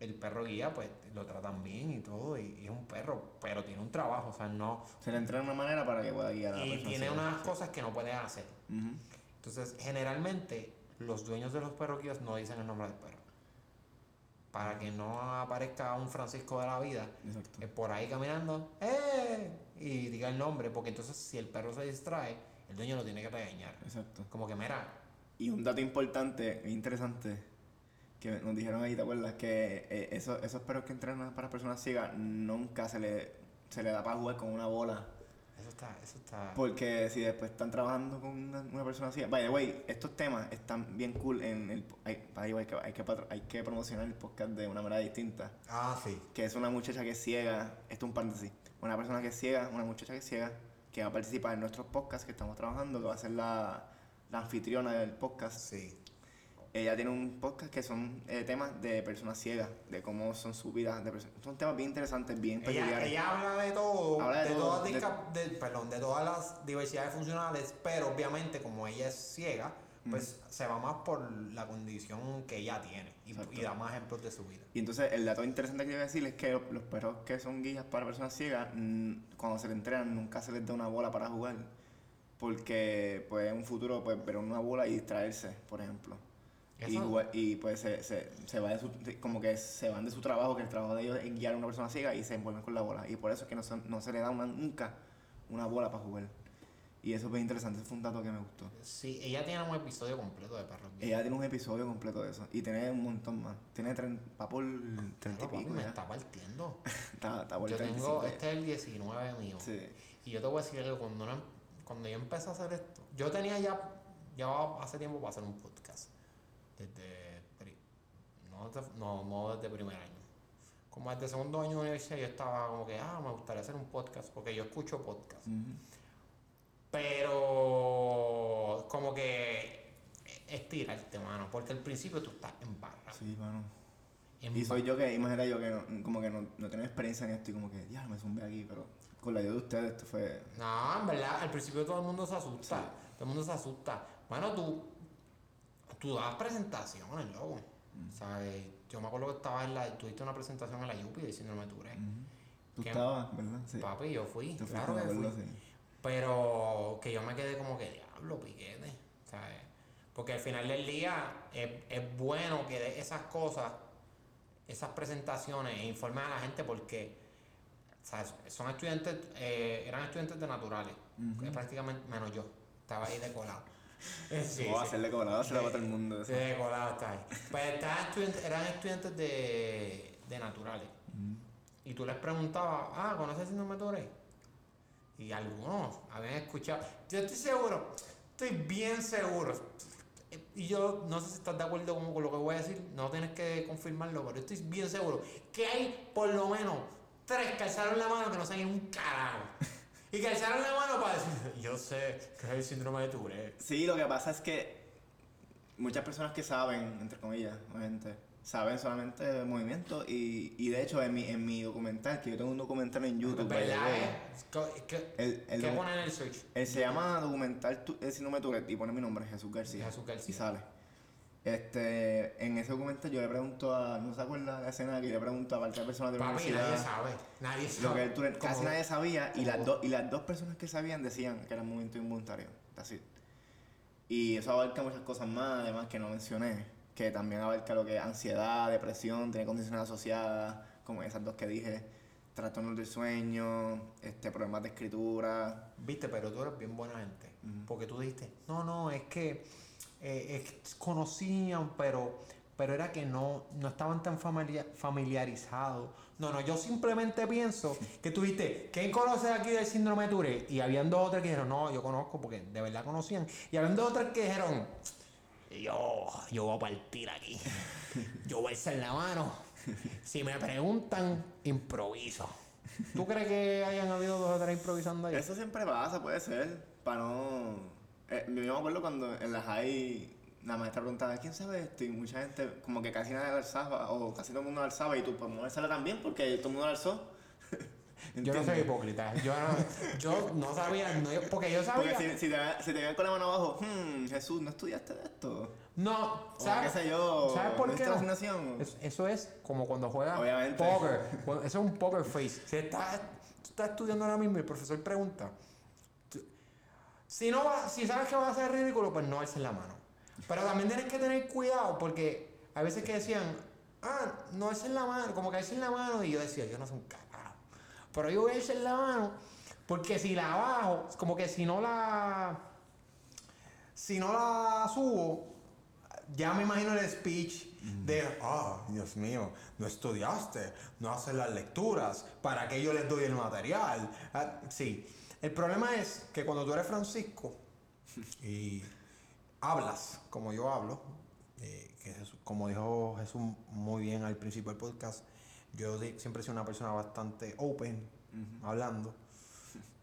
Speaker 1: el perro guía, pues lo tratan bien y todo, y, y es un perro, pero tiene un trabajo, o sea, no.
Speaker 2: Se le entrena una manera para que pueda guiar a la
Speaker 1: Y
Speaker 2: persona
Speaker 1: tiene unas cosas que no puede hacer.
Speaker 2: Ujú.
Speaker 1: Entonces, generalmente, los dueños de los perros guías no dicen el nombre del perro. Para que no aparezca un Francisco de la vida eh, por ahí caminando, ¡eh! Y diga el nombre, porque entonces si el perro se distrae, el dueño lo tiene que regañar.
Speaker 2: Exacto.
Speaker 1: Como que, mira,
Speaker 2: Y un dato importante e interesante que nos dijeron ahí, ¿te acuerdas? Que eh, esos, esos perros que entrenan para personas ciegas nunca se le, se le da para jugar con una bola.
Speaker 1: Eso está, eso está.
Speaker 2: Porque si después están trabajando con una, una persona ciega. By the way, estos temas están bien cool en el. Hay, hay, que, hay, que, hay que promocionar el podcast de una manera distinta.
Speaker 1: Ah, sí.
Speaker 2: Que es una muchacha que es ciega. Esto es un paréntesis. Una persona que es ciega, una muchacha que es ciega, que va a participar en nuestros podcasts que estamos trabajando, que va a ser la, la anfitriona del podcast.
Speaker 1: Sí.
Speaker 2: Ella tiene un podcast que son eh, temas de personas ciegas, de cómo son sus vidas. de son temas bien interesantes, bien peculiares.
Speaker 1: ella habla de todo,
Speaker 2: Habla de
Speaker 1: de,
Speaker 2: todo,
Speaker 1: todas,
Speaker 2: de-
Speaker 1: de- perdón, de todas las diversidades funcionales, pero obviamente como ella es ciega, pues se va más por la condición que ella tiene y, da más ejemplos de su vida.
Speaker 2: Y entonces el dato interesante que iba a decir es que los, perros que son guías para personas ciegas, mm, cuando se le entrenan nunca se les da una bola para jugar. Porque pues en un futuro pues ver una bola y distraerse, por ejemplo. Y, y pues se, se, se va de su, como que se van de su trabajo, que el trabajo de ellos es guiar a una persona ciega y se envuelven con la bola. Y por eso es que no se, no se le da una- nunca una bola para jugar. Y eso es bien interesante, fue un dato que me gustó.
Speaker 1: Sí, ella tiene un episodio completo de perros.
Speaker 2: Ella tiene un episodio completo de eso. Y tiene un montón más. Tiene tren, va por 30 y
Speaker 1: Claro, papi,
Speaker 2: pico
Speaker 1: me
Speaker 2: ya.
Speaker 1: está partiendo.
Speaker 2: Está, está por
Speaker 1: Yo
Speaker 2: 35
Speaker 1: tengo,
Speaker 2: ya.
Speaker 1: este es el 19 mío.
Speaker 2: Sí.
Speaker 1: Y yo te voy a decir algo, cuando, cuando yo empecé a hacer esto, yo tenía ya, ya hace tiempo para hacer un podcast. Desde, no, desde- no, no desde primer año. Como desde segundo año de universidad yo estaba como que, ah, me gustaría hacer un podcast, porque yo escucho podcast.
Speaker 2: Ujú.
Speaker 1: Pero como que estirarte, mano, porque al principio tú estás en barra.
Speaker 2: Sí, mano.
Speaker 1: en
Speaker 2: Y soy yo que, imagínate yo que no, como que no, no tengo experiencia en esto y como que, ya, me zumbé aquí, pero con la ayuda de ustedes esto fue...
Speaker 1: No, en verdad, al principio todo el mundo se asusta.
Speaker 2: Sí.
Speaker 1: Todo el mundo se asusta. Bueno, tú, tú das presentaciones, loco. ¿Sabes? Yo me acuerdo que estaba en la, tuviste una presentación en la Yupi de síndrome Tourette.
Speaker 2: Tú estabas, ¿verdad? Sí.
Speaker 1: Papi, yo fui,
Speaker 2: Tú
Speaker 1: claro que fui.
Speaker 2: sí.
Speaker 1: Pero que yo me quedé como que, diablo, piquete. ¿Sabes? Porque al final del día es, es bueno que de esas cosas, esas presentaciones e informes a la gente porque ¿sabes? son estudiantes, eh, eran estudiantes de naturales, prácticamente menos yo, estaba ahí de colado. Sí,
Speaker 2: a
Speaker 1: sí.
Speaker 2: hacerle colado, se la para todo el mundo. Eso.
Speaker 1: de colado está ahí. Pues estaban estudiantes- eran estudiantes de, de naturales. Y tú les preguntabas, ah, ¿conoces el de Tourette? Y algunos habían escuchado. Yo estoy seguro, estoy bien seguro. Y yo no sé si estás de acuerdo con, con lo que voy a decir, no tienes que confirmarlo, pero estoy bien seguro que hay por lo menos tres que alzaron la mano que no sabían un carajo. Y que alzaron la mano para decir, yo sé que es el síndrome de Tourette.
Speaker 2: Sí, lo que pasa es que muchas personas que saben, entre comillas, obviamente, saben solamente movimiento y, y de hecho en mi, en mi documental, que yo tengo un documental en YouTube,
Speaker 1: ¿Verdad, eh? ¿Qué, qué,
Speaker 2: El- el
Speaker 1: qué ponen en el search?
Speaker 2: él se llama documental El síndrome de Tourette y pone mi nombre, Jesús García.
Speaker 1: Jesús García.
Speaker 2: Y sale. Este, en ese documental yo le pregunto a, ¿no se acuerda la escena que yo le pregunto a cualquier persona de la
Speaker 1: Papi,
Speaker 2: universidad?
Speaker 1: nadie sabe. Nadie sabe.
Speaker 2: Lo que el Tourette, casi nadie sabía y las, dos y las dos personas que sabían decían que era un movimiento involuntario. That's it. Y eso abarca muchas cosas más, además que no mencioné, que también abarca lo que es ansiedad, depresión, tiene condiciones asociadas, como esas dos que dije, trastornos del sueño, este, problemas de escritura.
Speaker 1: Viste, pero tú eres bien buena gente.
Speaker 2: Ujú.
Speaker 1: Porque tú dijiste, no, no, es que, eh, conocían, pero, pero era que no, no estaban tan familia- familiarizados. No, no, yo simplemente pienso que tú dijiste, ¿quién conoce aquí del síndrome de Tourette? Y habían dos o tres que dijeron, no, yo conozco porque de verdad conocían. Y habían dos o tres que dijeron, yo, yo voy a partir aquí. Yo voy a alzar la mano. Si me preguntan, improviso. ¿Tú crees que hayan habido dos o tres improvisando ahí?
Speaker 2: Eso siempre pasa, puede ser, para no... eh, yo me acuerdo cuando en la high la maestra preguntaba, ¿quién sabe esto? Y mucha gente, como que casi nadie alzaba, o casi todo el mundo alzaba, y tú, pues no también, porque todo el mundo alzó.
Speaker 1: Yo no soy hipócrita. Yo no, yo no sabía, no, porque yo sabía.
Speaker 2: Porque si, si te, si te ven con la mano abajo, hmm, Jesús, ¿no estudiaste esto?
Speaker 1: No,
Speaker 2: O
Speaker 1: ¿sabes?
Speaker 2: qué sé yo,
Speaker 1: ¿Sabes por
Speaker 2: ¿no
Speaker 1: qué? no?
Speaker 2: asignación?
Speaker 1: Es- eso es como cuando juegas
Speaker 2: Obviamente.
Speaker 1: poker. Eso es un poker face. Si estás, estás estudiando ahora mismo y el profesor pregunta. Si no va, si sabes que vas a hacer ridículo, pues no alces la mano. Pero también tienes que tener cuidado porque hay veces que decían, ah, no alces la mano, como que alces la mano. Y yo decía, yo no soy un carajo. Pero yo voy a alzar la mano porque si la bajo, como que si no la. Si no la subo, ya me imagino el speech de, ah, Dios mío, no estudiaste, no haces las lecturas, ¿para qué yo les doy el material? Ah, sí, el problema es que cuando tú eres Francisco y hablas como yo hablo, eh, que Jesús- como dijo Jesús muy bien al principio del podcast, yo siempre he sido una persona bastante open, hablando.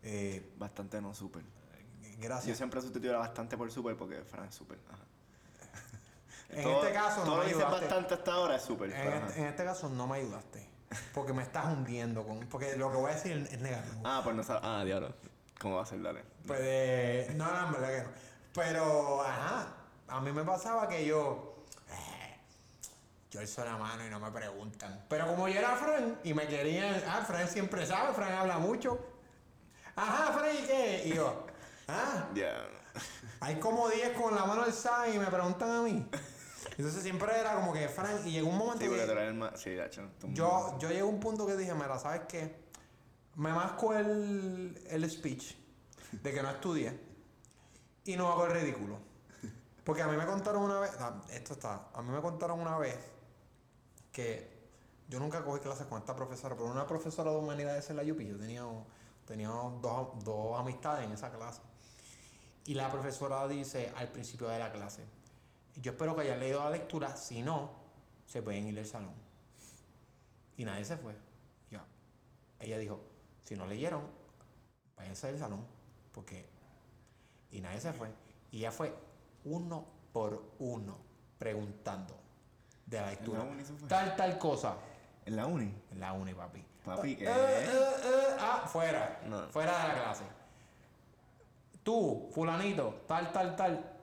Speaker 1: Eh,
Speaker 2: Bastante no, súper. Yo
Speaker 1: gracias.
Speaker 2: siempre sustituyo bastante por súper porque Fran es súper. ajá.
Speaker 1: En
Speaker 2: Todo-
Speaker 1: este caso no
Speaker 2: Todo
Speaker 1: me
Speaker 2: lo que dices
Speaker 1: ayudaste.
Speaker 2: bastante hasta ahora es súper.
Speaker 1: En este, en este caso no me ayudaste. Porque me estás hundiendo con. Porque lo que voy a decir es negativo.
Speaker 2: Ah, pues no sabes. Ah, diablo. ¿Cómo va a ser? Dale.
Speaker 1: Pues no, no, en verdad que no. Pero, ajá. A mí me pasaba que yo. eh, yo alzo la mano y no me preguntan. Pero como yo era Fran y me querían. Ah, Fran siempre sabe, Fran habla mucho. Ajá, Fran, ¿y qué? Y yo. Ah,
Speaker 2: Ya.
Speaker 1: hay como 10 con la mano alzada y me preguntan a mí. Entonces siempre era como que Fran. Y llegó un momento
Speaker 2: Sí,
Speaker 1: que.
Speaker 2: el más. Sí,
Speaker 1: Yo, yo llegué a un punto que dije, mira, ¿sabes qué? Me masco el, el speech de que no estudié y no hago el ridículo. Porque a mí me contaron una vez, ah, esto está, a mí me contaron una vez que yo nunca cogí clases con esta profesora, pero una profesora de humanidades en la UP, yo tenía, tenía dos, dos amistades en esa clase. Y la profesora dice al principio de la clase, yo espero que hayan leído la lectura, si no, se pueden ir del salón. Y nadie se fue. Ya. Ella dijo, si no leyeron, váyanse del salón. Porque... Y nadie se fue. Y ella fue uno por uno preguntando de la lectura.
Speaker 2: la?
Speaker 1: Tal, tal cosa.
Speaker 2: ¿En la uni?
Speaker 1: En la uni, papi.
Speaker 2: Papi, ¿qué?
Speaker 1: Eh, eh, eh, ah, fuera.
Speaker 2: No.
Speaker 1: Fuera de la clase. Tú, fulanito, tal, tal, tal.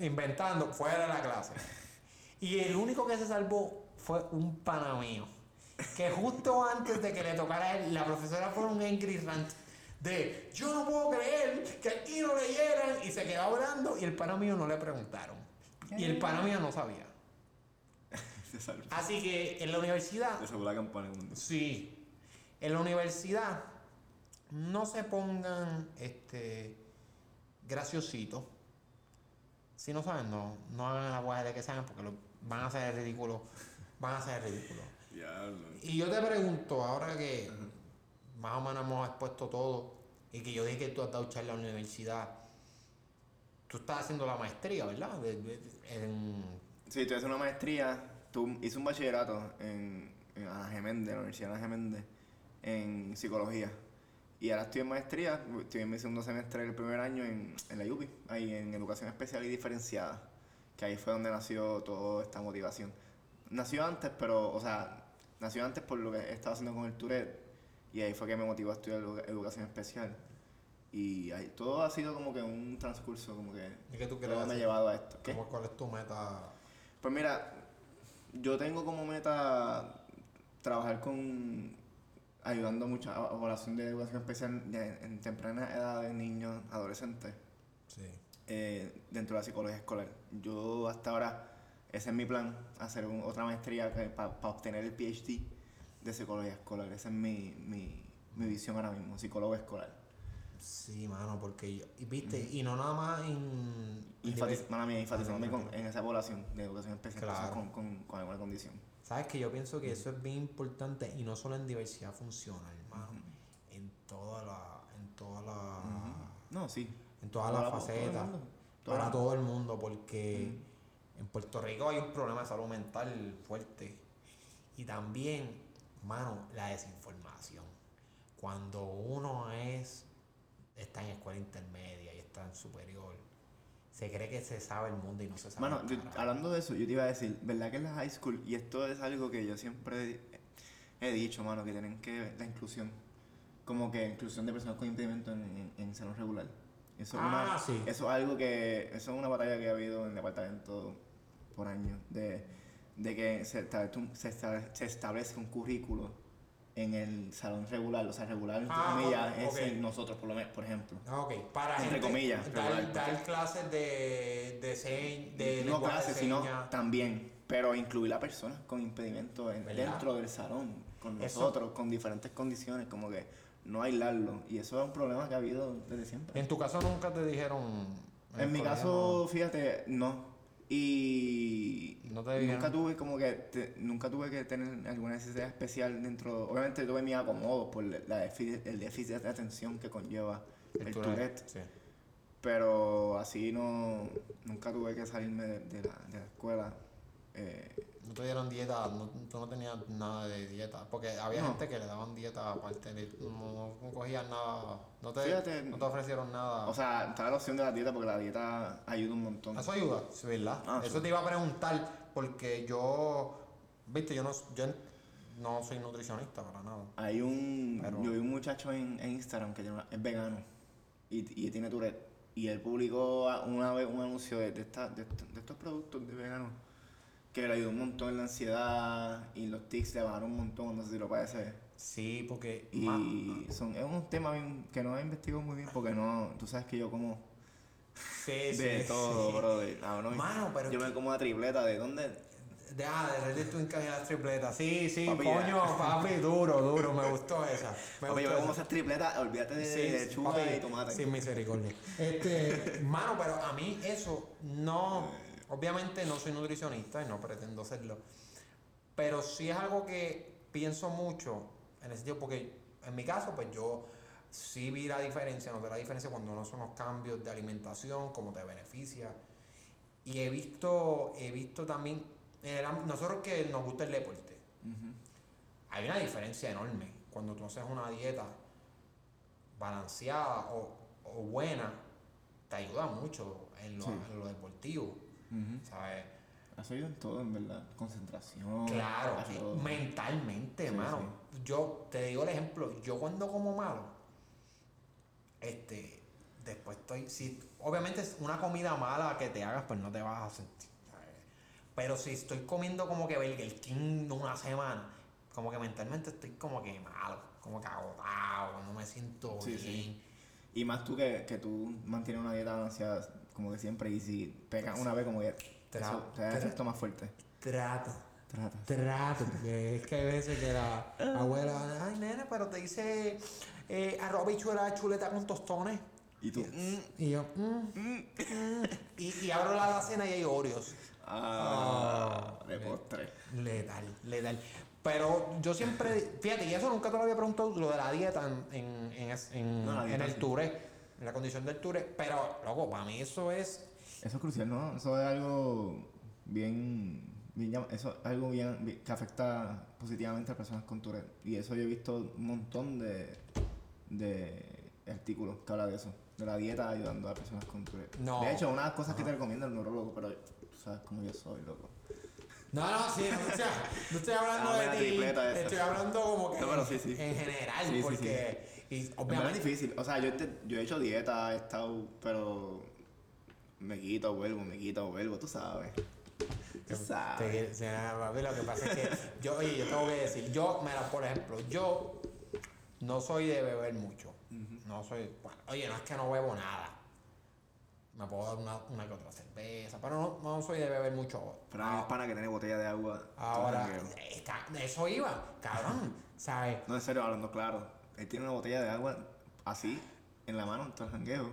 Speaker 1: Inventando, fuera de la clase. Y el único que se salvó fue un pana mío. Que justo antes de que le tocara a él, la profesora fue un angry rant de yo no puedo creer que aquí no leyeran y se quedó hablando y el pana mío no le preguntaron. Y el pana mío no sabía. Así que en la universidad
Speaker 2: Se la campana. mundo.
Speaker 1: Sí. En la universidad no se pongan este graciositos. Si no saben, no, no hagan la guay de que saben porque lo, van a hacer ridículo. Van a hacer el ridículo.
Speaker 2: Diablo.
Speaker 1: Y yo te pregunto, ahora que más o menos hemos expuesto todo y que yo dije que tú has dado charla en la universidad, tú estás haciendo la maestría, ¿verdad? De- de- en-
Speaker 2: Sí, tú haces una maestría. Tú hice un bachillerato en, en Ana en la Universidad de Ana Geméndez, en psicología. Y ahora estoy en maestría, estoy en mi segundo semestre del primer año en, en la UPI, ahí en educación especial y diferenciada, que ahí fue donde nació toda esta motivación. Nació antes, pero, o sea, nació antes por lo que he estado haciendo con el Tourette, y ahí fue que me motivó a estudiar edu- educación especial. Y ahí, todo ha sido como que un transcurso, como que
Speaker 1: ¿Y qué tú
Speaker 2: todo
Speaker 1: quieres
Speaker 2: me ha llevado a esto. ¿Qué?
Speaker 1: ¿Cómo- ¿Cuál es tu meta?
Speaker 2: Pues mira, yo tengo como meta trabajar con ayudando mucho a población de educación especial de- en temprana edad de niños, adolescentes,
Speaker 1: Sí.
Speaker 2: eh, dentro de la psicología escolar. Yo hasta ahora, ese es mi plan, hacer un- otra maestría para obtener el PhD de psicología escolar. Esa es mi, mi, mi visión ahora mismo, psicólogo escolar.
Speaker 1: Sí, mano, porque yo, y viste, y no nada más en...
Speaker 2: Mala mía, enfatizando con- en esa población de educación especial
Speaker 1: Claro.
Speaker 2: con, con, con alguna condición.
Speaker 1: Sabes que yo pienso que eso es bien importante y no solo en diversidad funcional, hermano, en toda la, en toda la,
Speaker 2: No, sí.
Speaker 1: en todas
Speaker 2: Toda
Speaker 1: las facetas, para todo el mundo, porque en Puerto Rico hay un problema de salud mental fuerte y también, mano, la desinformación. Cuando uno es está en escuela intermedia y está en superior, se cree que se sabe el mundo y no se sabe.
Speaker 2: Mano, yo- hablando de eso, yo te iba a decir, ¿verdad que en la high school, y esto es algo que yo siempre he dicho, mano, que tienen que ver la inclusión, como que inclusión de personas con impedimento en, en, en salón regular. Eso, es una-
Speaker 1: Ah, sí.
Speaker 2: eso es algo que, eso es una batalla que ha habido en el departamento por años, de, de que se establezca, un, se establezca- se establezca un currículo en el salón regular, o sea, regular, entre
Speaker 1: Ah,
Speaker 2: comillas,
Speaker 1: ok,
Speaker 2: es en nosotros, por lo menos, por ejemplo.
Speaker 1: Ah, Ok, para
Speaker 2: Entre
Speaker 1: gente,
Speaker 2: comillas,
Speaker 1: dar,
Speaker 2: regular.
Speaker 1: dar clases de, de, señ- de
Speaker 2: no clases,
Speaker 1: de
Speaker 2: sino también, pero incluir a personas con impedimento en- dentro del salón, con
Speaker 1: Eso-
Speaker 2: nosotros, con diferentes condiciones, como que no aislarlo. Y eso es un problema que ha habido desde siempre.
Speaker 1: En tu caso nunca te dijeron.
Speaker 2: En, mi caso, fíjate, no. Y
Speaker 1: No te dijeron.
Speaker 2: nunca tuve como que te- nunca tuve que tener alguna necesidad especial dentro. Obviamente tuve mi acomodo por la déficit- el déficit de atención que conlleva el,
Speaker 1: Tourette. sí.
Speaker 2: Pero así no. Nunca tuve que salirme de, de la, de la escuela. Eh,
Speaker 1: No te dieron dieta, no, tú no tenías nada de dieta. Porque había
Speaker 2: No.
Speaker 1: gente que le daban dieta aparte, de, no, no cogían nada. No te,
Speaker 2: Fíjate,
Speaker 1: no te ofrecieron nada.
Speaker 2: o sea, estaba la opción de la dieta porque la dieta ayuda un montón.
Speaker 1: Eso ayuda, sí, ¿verdad?
Speaker 2: Ah,
Speaker 1: Eso
Speaker 2: sí.
Speaker 1: te iba a preguntar, porque yo, viste, yo no, yo no soy nutricionista para nada.
Speaker 2: Hay un.
Speaker 1: Pero-
Speaker 2: Yo vi un muchacho en, en Instagram que tiene es vegano y, y tiene Tourette. Y él publicó una vez un anuncio de, de, esta- de, de estos productos de vegano que le ayudó un montón en la ansiedad y los tics le bajaron un montón, no sé si lo parece.
Speaker 1: Sí, porque...
Speaker 2: Y son, es un tema bien- que no he investigado muy bien porque no. Tú sabes que yo como
Speaker 1: sí,
Speaker 2: de
Speaker 1: sí,
Speaker 2: todo,
Speaker 1: sí.
Speaker 2: brother. Ah, no,
Speaker 1: Mano, pero
Speaker 2: yo me como la tripleta, ¿de dónde?
Speaker 1: Deja de reír tu en las tripletas. Sí, sí,
Speaker 2: Papi,
Speaker 1: coño,
Speaker 2: ya.
Speaker 1: papi, duro, duro. Me gustó esa. Me
Speaker 2: Papi, yo
Speaker 1: gustó
Speaker 2: me como
Speaker 1: esa.
Speaker 2: esas tripletas, olvídate de
Speaker 1: Sí, sí,
Speaker 2: lechuga
Speaker 1: papi,
Speaker 2: y tomate.
Speaker 1: Sin misericordia. Este, mano, pero a mí eso no. Obviamente no soy nutricionista y no pretendo serlo. Pero sí es algo que pienso mucho en ese sentido, porque en mi caso, pues yo sí vi la diferencia, noté la diferencia cuando no son los cambios de alimentación, cómo te beneficia. Y he visto, he visto también, el nosotros que nos gusta el deporte, hay una diferencia enorme cuando tú haces una dieta balanceada o, o buena, te ayuda mucho en lo,
Speaker 2: Sí.
Speaker 1: en lo deportivo, ¿sabes?
Speaker 2: Has oído en todo, en verdad. Concentración.
Speaker 1: Claro,
Speaker 2: todo.
Speaker 1: mentalmente,
Speaker 2: Sí,
Speaker 1: hermano. Yo te digo el ejemplo, yo cuando como malo, este, después estoy, si, obviamente es una comida mala que te hagas, pues no te vas a sentir. ¿sabes? Pero si estoy comiendo como que Burger King una semana, como que mentalmente estoy como que malo, como que agotado, no me siento
Speaker 2: Sí,
Speaker 1: bien.
Speaker 2: Y más tú que, que tú mantienes una dieta balanceada como que siempre y si pegas una vez como que
Speaker 1: Tra-
Speaker 2: eso efecto más fuerte.
Speaker 1: Trato.
Speaker 2: Trata.
Speaker 1: Trato, porque es que hay veces que la abuela, ay nene, pero te dice eh, arroz bichuela chuleta con tostones.
Speaker 2: Y tú.
Speaker 1: Y yo, mm, mm. Y, y abro la alacena y hay Oreos.
Speaker 2: Ah,
Speaker 1: Ah,
Speaker 2: de postre.
Speaker 1: Letal, letal. Pero yo siempre, fíjate, y eso nunca te lo había preguntado, lo de la dieta en, en, en, es- en-
Speaker 2: No, la dieta
Speaker 1: en el
Speaker 2: sí.
Speaker 1: Touré, en la condición del Touré. Pero, loco, para mí eso es
Speaker 2: Eso es crucial, ¿no? Eso es algo bien, bien eso es algo bien, bien- que afecta positivamente a personas con Tourette. Y eso yo he visto un montón de, de artículos que habla de eso, de la dieta ayudando a personas con Tourette.
Speaker 1: No.
Speaker 2: De hecho, una de las cosas que te recomienda el neurólogo, pero tú sabes cómo yo soy, loco.
Speaker 1: No, no, sí, no, o sea, no estoy hablando
Speaker 2: Ah,
Speaker 1: de ti, estoy hablando como que
Speaker 2: No, sí, sí.
Speaker 1: en general,
Speaker 2: sí,
Speaker 1: porque y
Speaker 2: Es
Speaker 1: obviamente
Speaker 2: difícil. O sea, yo, te- yo he hecho dieta, he estado, pero me quito, vuelvo, me quito, vuelvo, tú sabes. Tú sabes.
Speaker 1: Lo que pasa es que yo, oye, yo tengo que decir, yo, mira, por ejemplo, yo no soy de beber mucho. No soy, bueno, oye, no es que no bebo nada. Me puedo dar una, una que otra cerveza, pero no, no soy de beber mucho.
Speaker 2: Pero un pana que tiene botella de agua.
Speaker 1: Ahora, está- de eso iba, cabrón, ¿sabes?
Speaker 2: No, en serio, hablando claro. Él tiene una botella de agua así, en la mano, en todo el jangueo.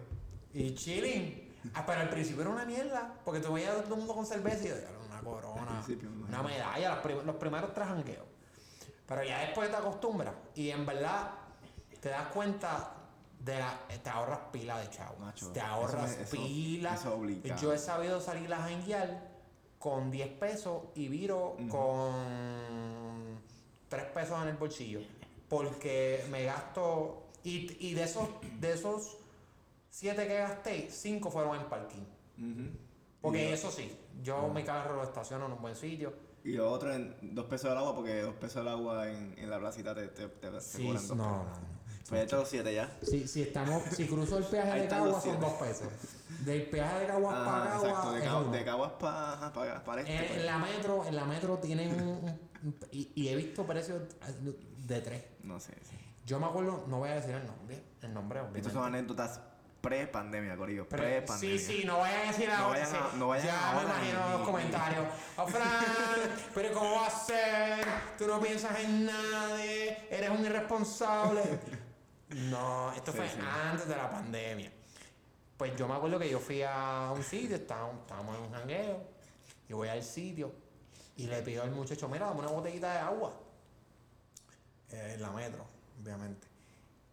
Speaker 1: Y chilling. Ah, pero al principio era una mierda, porque tú veías a todo el mundo con cerveza y yo, "Diablo, una corona, una medalla, los, prim- los primeros tres jangueos. Pero ya después te acostumbras y en verdad te das cuenta de la. Te ahorras pila de chavo.
Speaker 2: Macho,
Speaker 1: te ahorras
Speaker 2: eso
Speaker 1: pila.
Speaker 2: eso.
Speaker 1: Yo he sabido salir a janguear con 10 pesos y viro con 3 pesos en el bolsillo. Porque me gasto. Y, y de esos de esos 7 que gasté, 5 fueron en parking. Porque eso sí, yo mi carro lo estaciono en un buen sitio.
Speaker 2: y lo otro en dos pesos del agua, porque dos pesos del agua en, en la placita te, te, te, te
Speaker 1: Sí,
Speaker 2: cobran dos
Speaker 1: no,
Speaker 2: pesos.
Speaker 1: no, no.
Speaker 2: Pues hecho los siete ya.
Speaker 1: Si, si estamos, si cruzo el peaje de Caguas son
Speaker 2: siete.
Speaker 1: dos pesos. Del peaje de Caguas para
Speaker 2: Ah,
Speaker 1: Caguas
Speaker 2: exacto, de, Caguas para pa, pa este.
Speaker 1: En,
Speaker 2: pues.
Speaker 1: en la metro, en la metro tienen un, un- y, y he visto precios de tres.
Speaker 2: No sé. sí.
Speaker 1: Yo me acuerdo, no voy a decir el nombre, el nombre obviamente.
Speaker 2: Estas son anécdotas pre-pandemia, Corillo. Pre-pandemia.
Speaker 1: sí, sí, no vayan a decir
Speaker 2: No
Speaker 1: ahora.
Speaker 2: vayan a- no vayan
Speaker 1: ya
Speaker 2: ahora
Speaker 1: me imagino
Speaker 2: ni-
Speaker 1: los comentarios. Oh, Fran, pero ¿cómo va a ser? Tú no piensas en nadie, eres un irresponsable. No, esto
Speaker 2: Sí,
Speaker 1: fue
Speaker 2: sí.
Speaker 1: antes de la pandemia. Pues yo me acuerdo que yo fui a un sitio, estábamos, estábamos en un jangueo, y voy al sitio y le pido al muchacho, mira, dame una botellita de agua. Eh, en la metro, obviamente.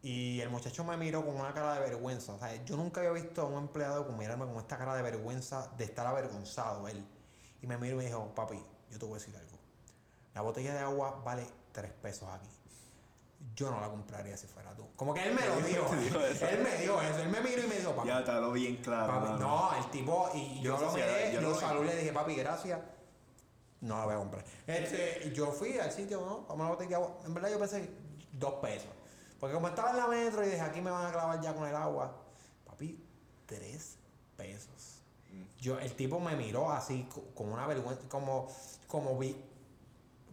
Speaker 1: Y el muchacho me miró con una cara de vergüenza. O sea, yo nunca había visto a un empleado con mirarme con esta cara de vergüenza, de estar avergonzado él. Y me miró y me dijo, papi, yo te voy a decir algo. La botella de agua vale tres pesos aquí. Yo no la compraría si fuera tú. Como que él me lo dijo. Él me dijo eso. Él me miró y me dijo, papi.
Speaker 2: Ya te lo bien claro.
Speaker 1: papi, no, el tipo, y yo,
Speaker 2: Yo
Speaker 1: lo miré,
Speaker 2: yo
Speaker 1: yo
Speaker 2: no-
Speaker 1: lo saludé y le dije, papi, gracias. No la voy a comprar. Este, yo fui al sitio, ¿no? A una botella de agua. En verdad yo pensé dos pesos. Porque como estaba en la metro y dije, aquí me van a clavar ya con el agua. Papi, tres pesos. Yo, el tipo me miró así, co- con una vergüenza, como, como vi,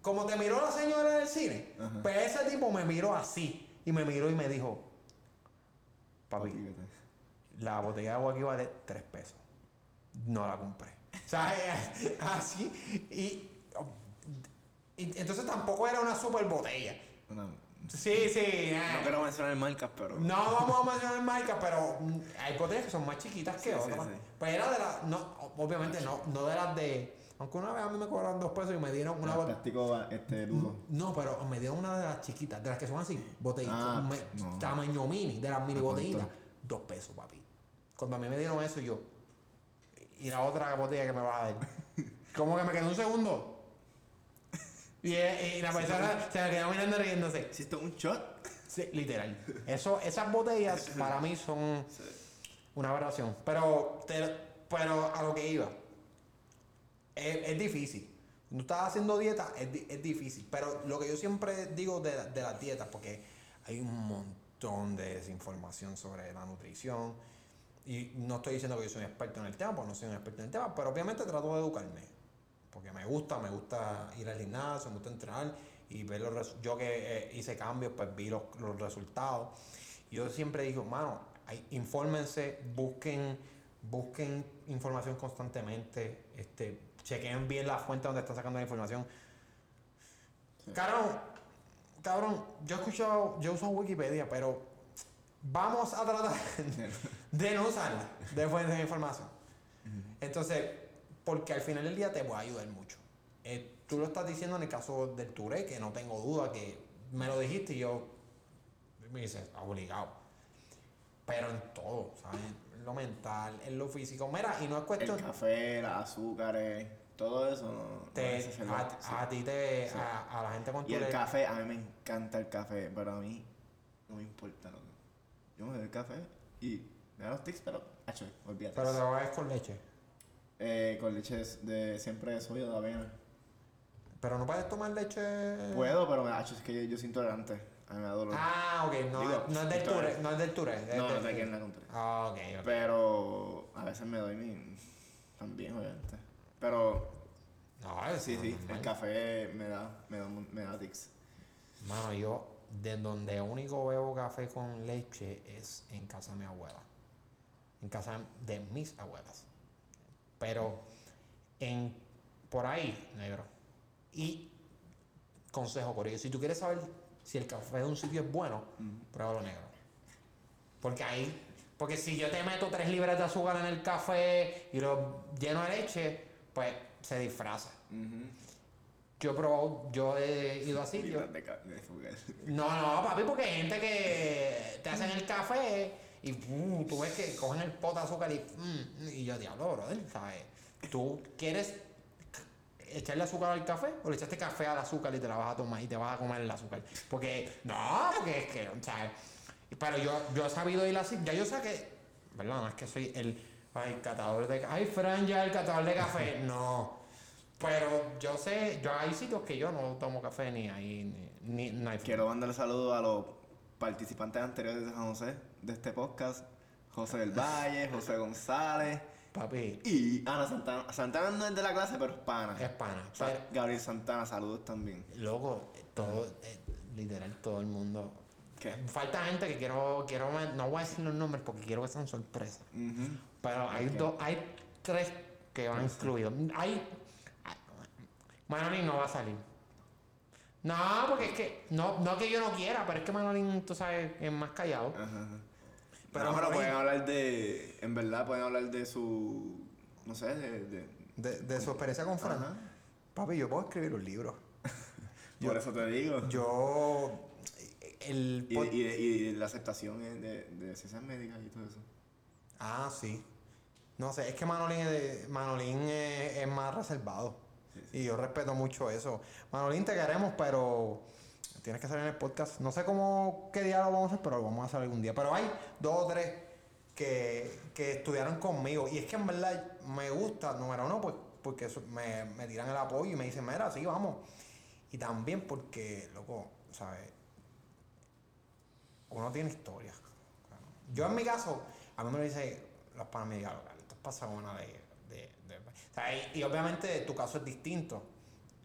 Speaker 1: como te miró la señora del cine.
Speaker 2: Ajá.
Speaker 1: Pues ese tipo me miró así. Y me miró y me dijo, papi, la botella de agua aquí vale 3 pesos. No la compré. O sea, así. Y, y entonces tampoco era una super botella.
Speaker 2: Una-
Speaker 1: Sí, sí.
Speaker 2: no quiero mencionar marcas, pero.
Speaker 1: No vamos a mencionar marcas, pero hay botellas que son más chiquitas que
Speaker 2: Sí,
Speaker 1: otras.
Speaker 2: sí.
Speaker 1: Pues era de las, no, obviamente no, no de las de. Aunque una vez a mí me cobraron dos pesos y me dieron una botella.
Speaker 2: plástico este, duro.
Speaker 1: No, pero me dieron una de las chiquitas, de las que son así, botellitas,
Speaker 2: Ah,
Speaker 1: me-
Speaker 2: no.
Speaker 1: tamaño mini, de las mini
Speaker 2: Ah,
Speaker 1: botellitas, dos pesos, papi. Cuando a mí me dieron eso, yo. Y la otra botella que me vas a dar. Como que me quedó un segundo. Y, eh, y la persona se me quedó mirando riéndose.
Speaker 2: ¿Hiciste un shot?
Speaker 1: Sí, literal. Eso, esas botellas para mí son una aberración. Pero, te- pero a lo que iba. Es, es difícil. Cuando estás haciendo dieta, es, es difícil. Pero lo que yo siempre digo de, de las dietas, porque hay un montón de desinformación sobre la nutrición. Y no estoy diciendo que yo soy un experto en el tema, porque no soy un experto en el tema, pero obviamente trato de educarme. Porque me gusta, me gusta ir al gimnasio, me gusta entrenar y ver los Yo que eh, hice cambios, pues vi los, los resultados. Yo siempre digo, mano, hay- infórmense, busquen, busquen información constantemente, este, chequen bien la fuente donde están sacando la información. Cabrón, cabrón, yo he escuchado, yo uso Wikipedia, pero vamos a tratar de no usarla de fuente de información. Entonces, porque al final del día te va a ayudar mucho. Eh, tú lo estás diciendo en el caso del Touré, que no tengo duda que me lo dijiste y yo me dices, obligado. Pero en todo, ¿sabes? En lo mental, en lo físico. Mira, y no es
Speaker 2: El
Speaker 1: cuestión.
Speaker 2: café, las azúcares, todo eso no,
Speaker 1: Te, a,
Speaker 2: sí.
Speaker 1: a ti te,
Speaker 2: Sí.
Speaker 1: a, a la gente con tu
Speaker 2: Y el café, a mí me encanta el café, pero a mí no me importa, loco. Yo me café y me da los tics, pero, hacho, olvídate.
Speaker 1: Pero te lo hagas con leche.
Speaker 2: Eh, con leche de siempre de soya de avena.
Speaker 1: Pero no puedes tomar leche.
Speaker 2: Puedo, pero me hacho, es que yo, yo soy intolerante. A mí me da dolor.
Speaker 1: Ah, ok, no,
Speaker 2: Digo,
Speaker 1: no es del ture, no es del ture. es
Speaker 2: no, no
Speaker 1: del-
Speaker 2: te quieren la contraria.
Speaker 1: Ah, ok, ok.
Speaker 2: Pero a veces me doy mi. También, obviamente. Pero
Speaker 1: No,
Speaker 2: sí,
Speaker 1: no
Speaker 2: sí, el café me da, me da, me da tics.
Speaker 1: Mano, yo de donde único bebo café con leche es en casa de mi abuela. En casa de mis abuelas. Pero en por ahí, negro. Y consejo, Corillo, si tú quieres saber si el café de un sitio es bueno, pruébalo negro. Porque ahí, porque si yo te meto tres libras de azúcar en el café y lo lleno de leche, pues se disfraza. Yo he probado, yo he ido a sitios.
Speaker 2: De.
Speaker 1: No, no, papi, porque hay gente que te hacen el café y uh, tú ves que cogen el pot de azúcar y, mm, y yo, diablo, brother, ¿sabes? Tú quieres echarle azúcar al café o le echaste café al azúcar y te la vas a tomar y te vas a comer el azúcar. Porque, no, porque es que, ¿sabes? Pero yo, yo he sabido ir así, ya yo sé que, ¿verdad? No es que soy el, ay, catador de, ay, Fran, ya el catador de café, no. Pero yo sé, yo hay sitios que yo no tomo café ni ahí, ni, ni, no hay
Speaker 2: Quiero mandarle saludos a los participantes anteriores de San José, de este podcast. José del Valle, José González
Speaker 1: Papi,
Speaker 2: y Ana Santana. Santana no es de la clase, pero es pana.
Speaker 1: es pana. Pero,
Speaker 2: Gabriel Santana, saludos también.
Speaker 1: loco, todo, eh, literal, todo el mundo.
Speaker 2: ¿Qué?
Speaker 1: Falta gente que quiero, quiero, no voy a decir los nombres porque quiero que sean sorpresas. Pero hay dos, hay tres que van incluidos. Hay, Manolín no va a salir. No, porque es que, no, no que yo no quiera, pero es que Manolín, tú sabes, es más callado.
Speaker 2: Ajá, ajá.
Speaker 1: Pero
Speaker 2: Pero,
Speaker 1: Manolín-
Speaker 2: pueden hablar de. En verdad, pueden hablar de su. No sé, de. de-
Speaker 1: De, de su experiencia con Fran.
Speaker 2: Ajá.
Speaker 1: Papi, yo puedo escribir un libro.
Speaker 2: Por eso te digo.
Speaker 1: Yo, el...
Speaker 2: y, y, y la aceptación de, de ciencias médicas y todo eso.
Speaker 1: Ah, sí. No sé, es que Manolín, es, de- Manolín es, es más reservado. Y yo respeto mucho eso. Manolín, te queremos, pero tienes que salir en el podcast. No sé cómo, qué día lo vamos a hacer, pero lo vamos a hacer algún día. Pero hay dos o tres que, que estudiaron conmigo. Y es que en verdad me gusta, número uno, pues porque me, me tiran el apoyo y me dicen, mira, sí, vamos. Y también porque, loco, ¿sabes? Uno tiene historia. Yo en mi caso, a mí me lo dice los panas me digan, esto pasa una de, de, de- y, obviamente tu caso es distinto.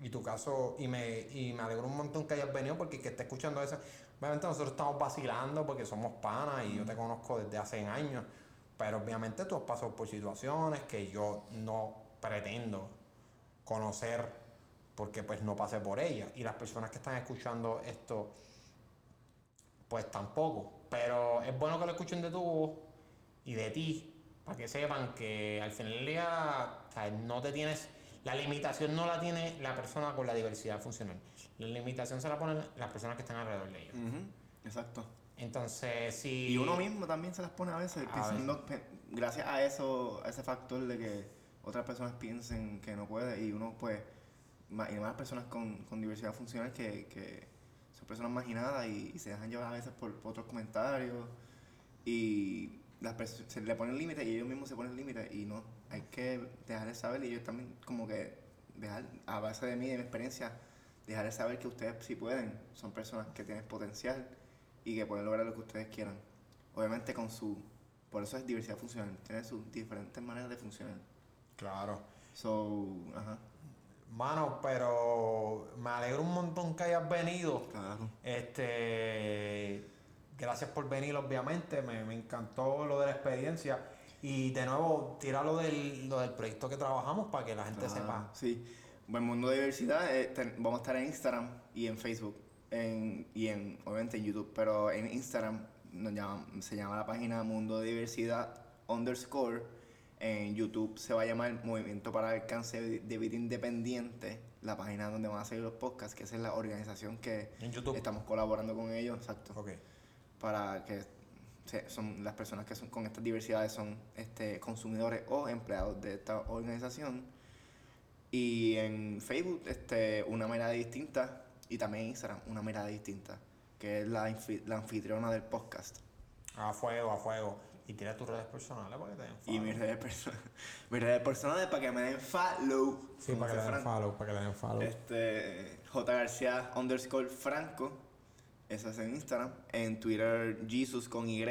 Speaker 1: Y tu caso, y me, y me alegro un montón que hayas venido porque que esté escuchando eso, obviamente nosotros estamos vacilando porque somos panas y yo te conozco desde hace años. Pero obviamente tú has pasado por situaciones que yo no pretendo conocer porque pues no pasé por ellas. Y las personas que están escuchando esto pues tampoco. Pero es bueno que lo escuchen de tu voz y de ti, para que sepan que al final del día sea, no te tienes. La limitación no la tiene la persona con la diversidad funcional. La limitación se la ponen las personas que están alrededor de ellos.
Speaker 2: Exacto.
Speaker 1: Entonces, si.
Speaker 2: Y uno mismo también se las pone a veces,
Speaker 1: A
Speaker 2: pensando, pe- gracias a eso, a ese factor de que otras personas piensen que no puede y uno pues, y más personas con, con diversidad funcional que, que son personas marginadas y, y se dejan llevar a veces por, por otros comentarios y las se le ponen límites y ellos mismos se ponen límites y no, hay que dejarles saber y ellos también como que dejar, a base de mí, de mi experiencia, dejarles saber que ustedes sí pueden, son personas que tienen potencial y que pueden lograr lo que ustedes quieran. Obviamente con su, por eso es diversidad funcional, tiene sus diferentes maneras de funcionar.
Speaker 1: Claro.
Speaker 2: So, ajá,
Speaker 1: Mano, pero me alegro un montón que hayas venido.
Speaker 2: claro.
Speaker 1: Este, gracias por venir, obviamente. Me, me encantó lo de la experiencia. Y de nuevo, tira lo del, lo del proyecto que trabajamos para que la gente
Speaker 2: Ah,
Speaker 1: sepa.
Speaker 2: Sí. Buen Mundo de Diversidad, eh, ten- vamos a estar en Instagram y en Facebook en, y en, obviamente en YouTube, pero en Instagram nos llama- se llama la página Mundo de Diversidad underscore. En YouTube se va a llamar Movimiento para el Alcance de Vida Independiente, la página donde van a salir los podcasts, que esa es la organización que
Speaker 1: En
Speaker 2: estamos colaborando con ellos, exacto
Speaker 1: Ok.
Speaker 2: para que son las personas que son con estas diversidades son este, consumidores o empleados de esta organización Y en Facebook, este, una mirada distinta. Y también en Instagram, una mirada distinta. Que es la, la anfitriona del podcast.
Speaker 1: A fuego, a fuego. Y tira tus redes personales para que te den
Speaker 2: Y
Speaker 1: follow.
Speaker 2: mis redes personales. mis redes personales para que me den follow.
Speaker 1: Sí, para que
Speaker 2: dice
Speaker 1: le den follow, para que le den follow.
Speaker 2: Este, J García underscore Franco. Eso es en Instagram. En Twitter, Jesus con Y.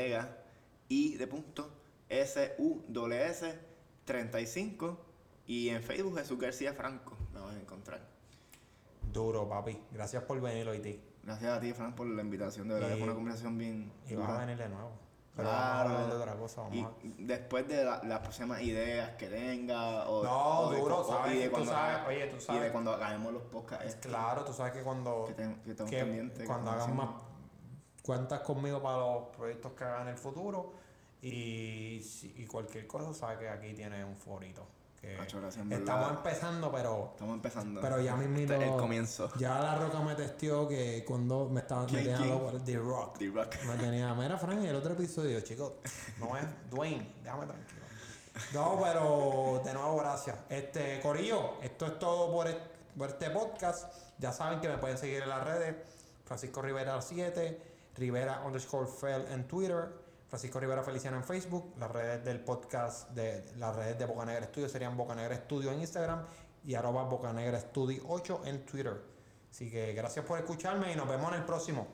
Speaker 2: Y de punto. S U S 35. Y en Facebook, Jesús García Franco. Me van a encontrar.
Speaker 1: Duro, papi. Gracias por venir hoy, ti.
Speaker 2: Gracias a ti, Frank, por la invitación. De verdad, que
Speaker 1: Y-
Speaker 2: fue una conversación bien.
Speaker 1: Y vas a
Speaker 2: dura.
Speaker 1: venir de nuevo. Pero vamos a hablar de
Speaker 2: Claro.
Speaker 1: otra cosa. Vamos
Speaker 2: Y
Speaker 1: a...
Speaker 2: después de la- las próximas ideas que tenga. O,
Speaker 1: No,
Speaker 2: o
Speaker 1: duro, sabes,
Speaker 2: y de
Speaker 1: tú sabes,
Speaker 2: haga-
Speaker 1: oye, tú
Speaker 2: Y
Speaker 1: sabes.
Speaker 2: de cuando hagamos los podcasts.
Speaker 1: Claro, tú sabes que cuando...
Speaker 2: Que, pendiente.
Speaker 1: cuando hagas más cuentas conmigo para los proyectos que hagan en el futuro y, y cualquier cosa, sabes que aquí tienes un forito. Que
Speaker 2: gracias,
Speaker 1: estamos empezando, pero
Speaker 2: Estamos empezando.
Speaker 1: pero ya mismito
Speaker 2: Este es el comienzo.
Speaker 1: Ya la roca me testió que cuando me estaba me
Speaker 2: ¿Quién,
Speaker 1: tenía
Speaker 2: quién?
Speaker 1: loco, The Rock.
Speaker 2: The Rock.
Speaker 1: Me tenía, mira Frank, el otro episodio, chicos, no es Dwayne, déjame tranquilo. No, pero de nuevo gracias. Este, Corillo, esto es todo por, e- por este podcast. Ya saben que me pueden seguir en las redes. Francisco Rivera 7, Rivera underscore Fel en Twitter, Francisco Rivera Feliciana en Facebook, las redes del podcast, de las redes de Bocanegra Studio serían Bocanegra Studio en Instagram y arroba Bocanegra Studio 8 en Twitter. Así que gracias por escucharme y nos vemos en el próximo.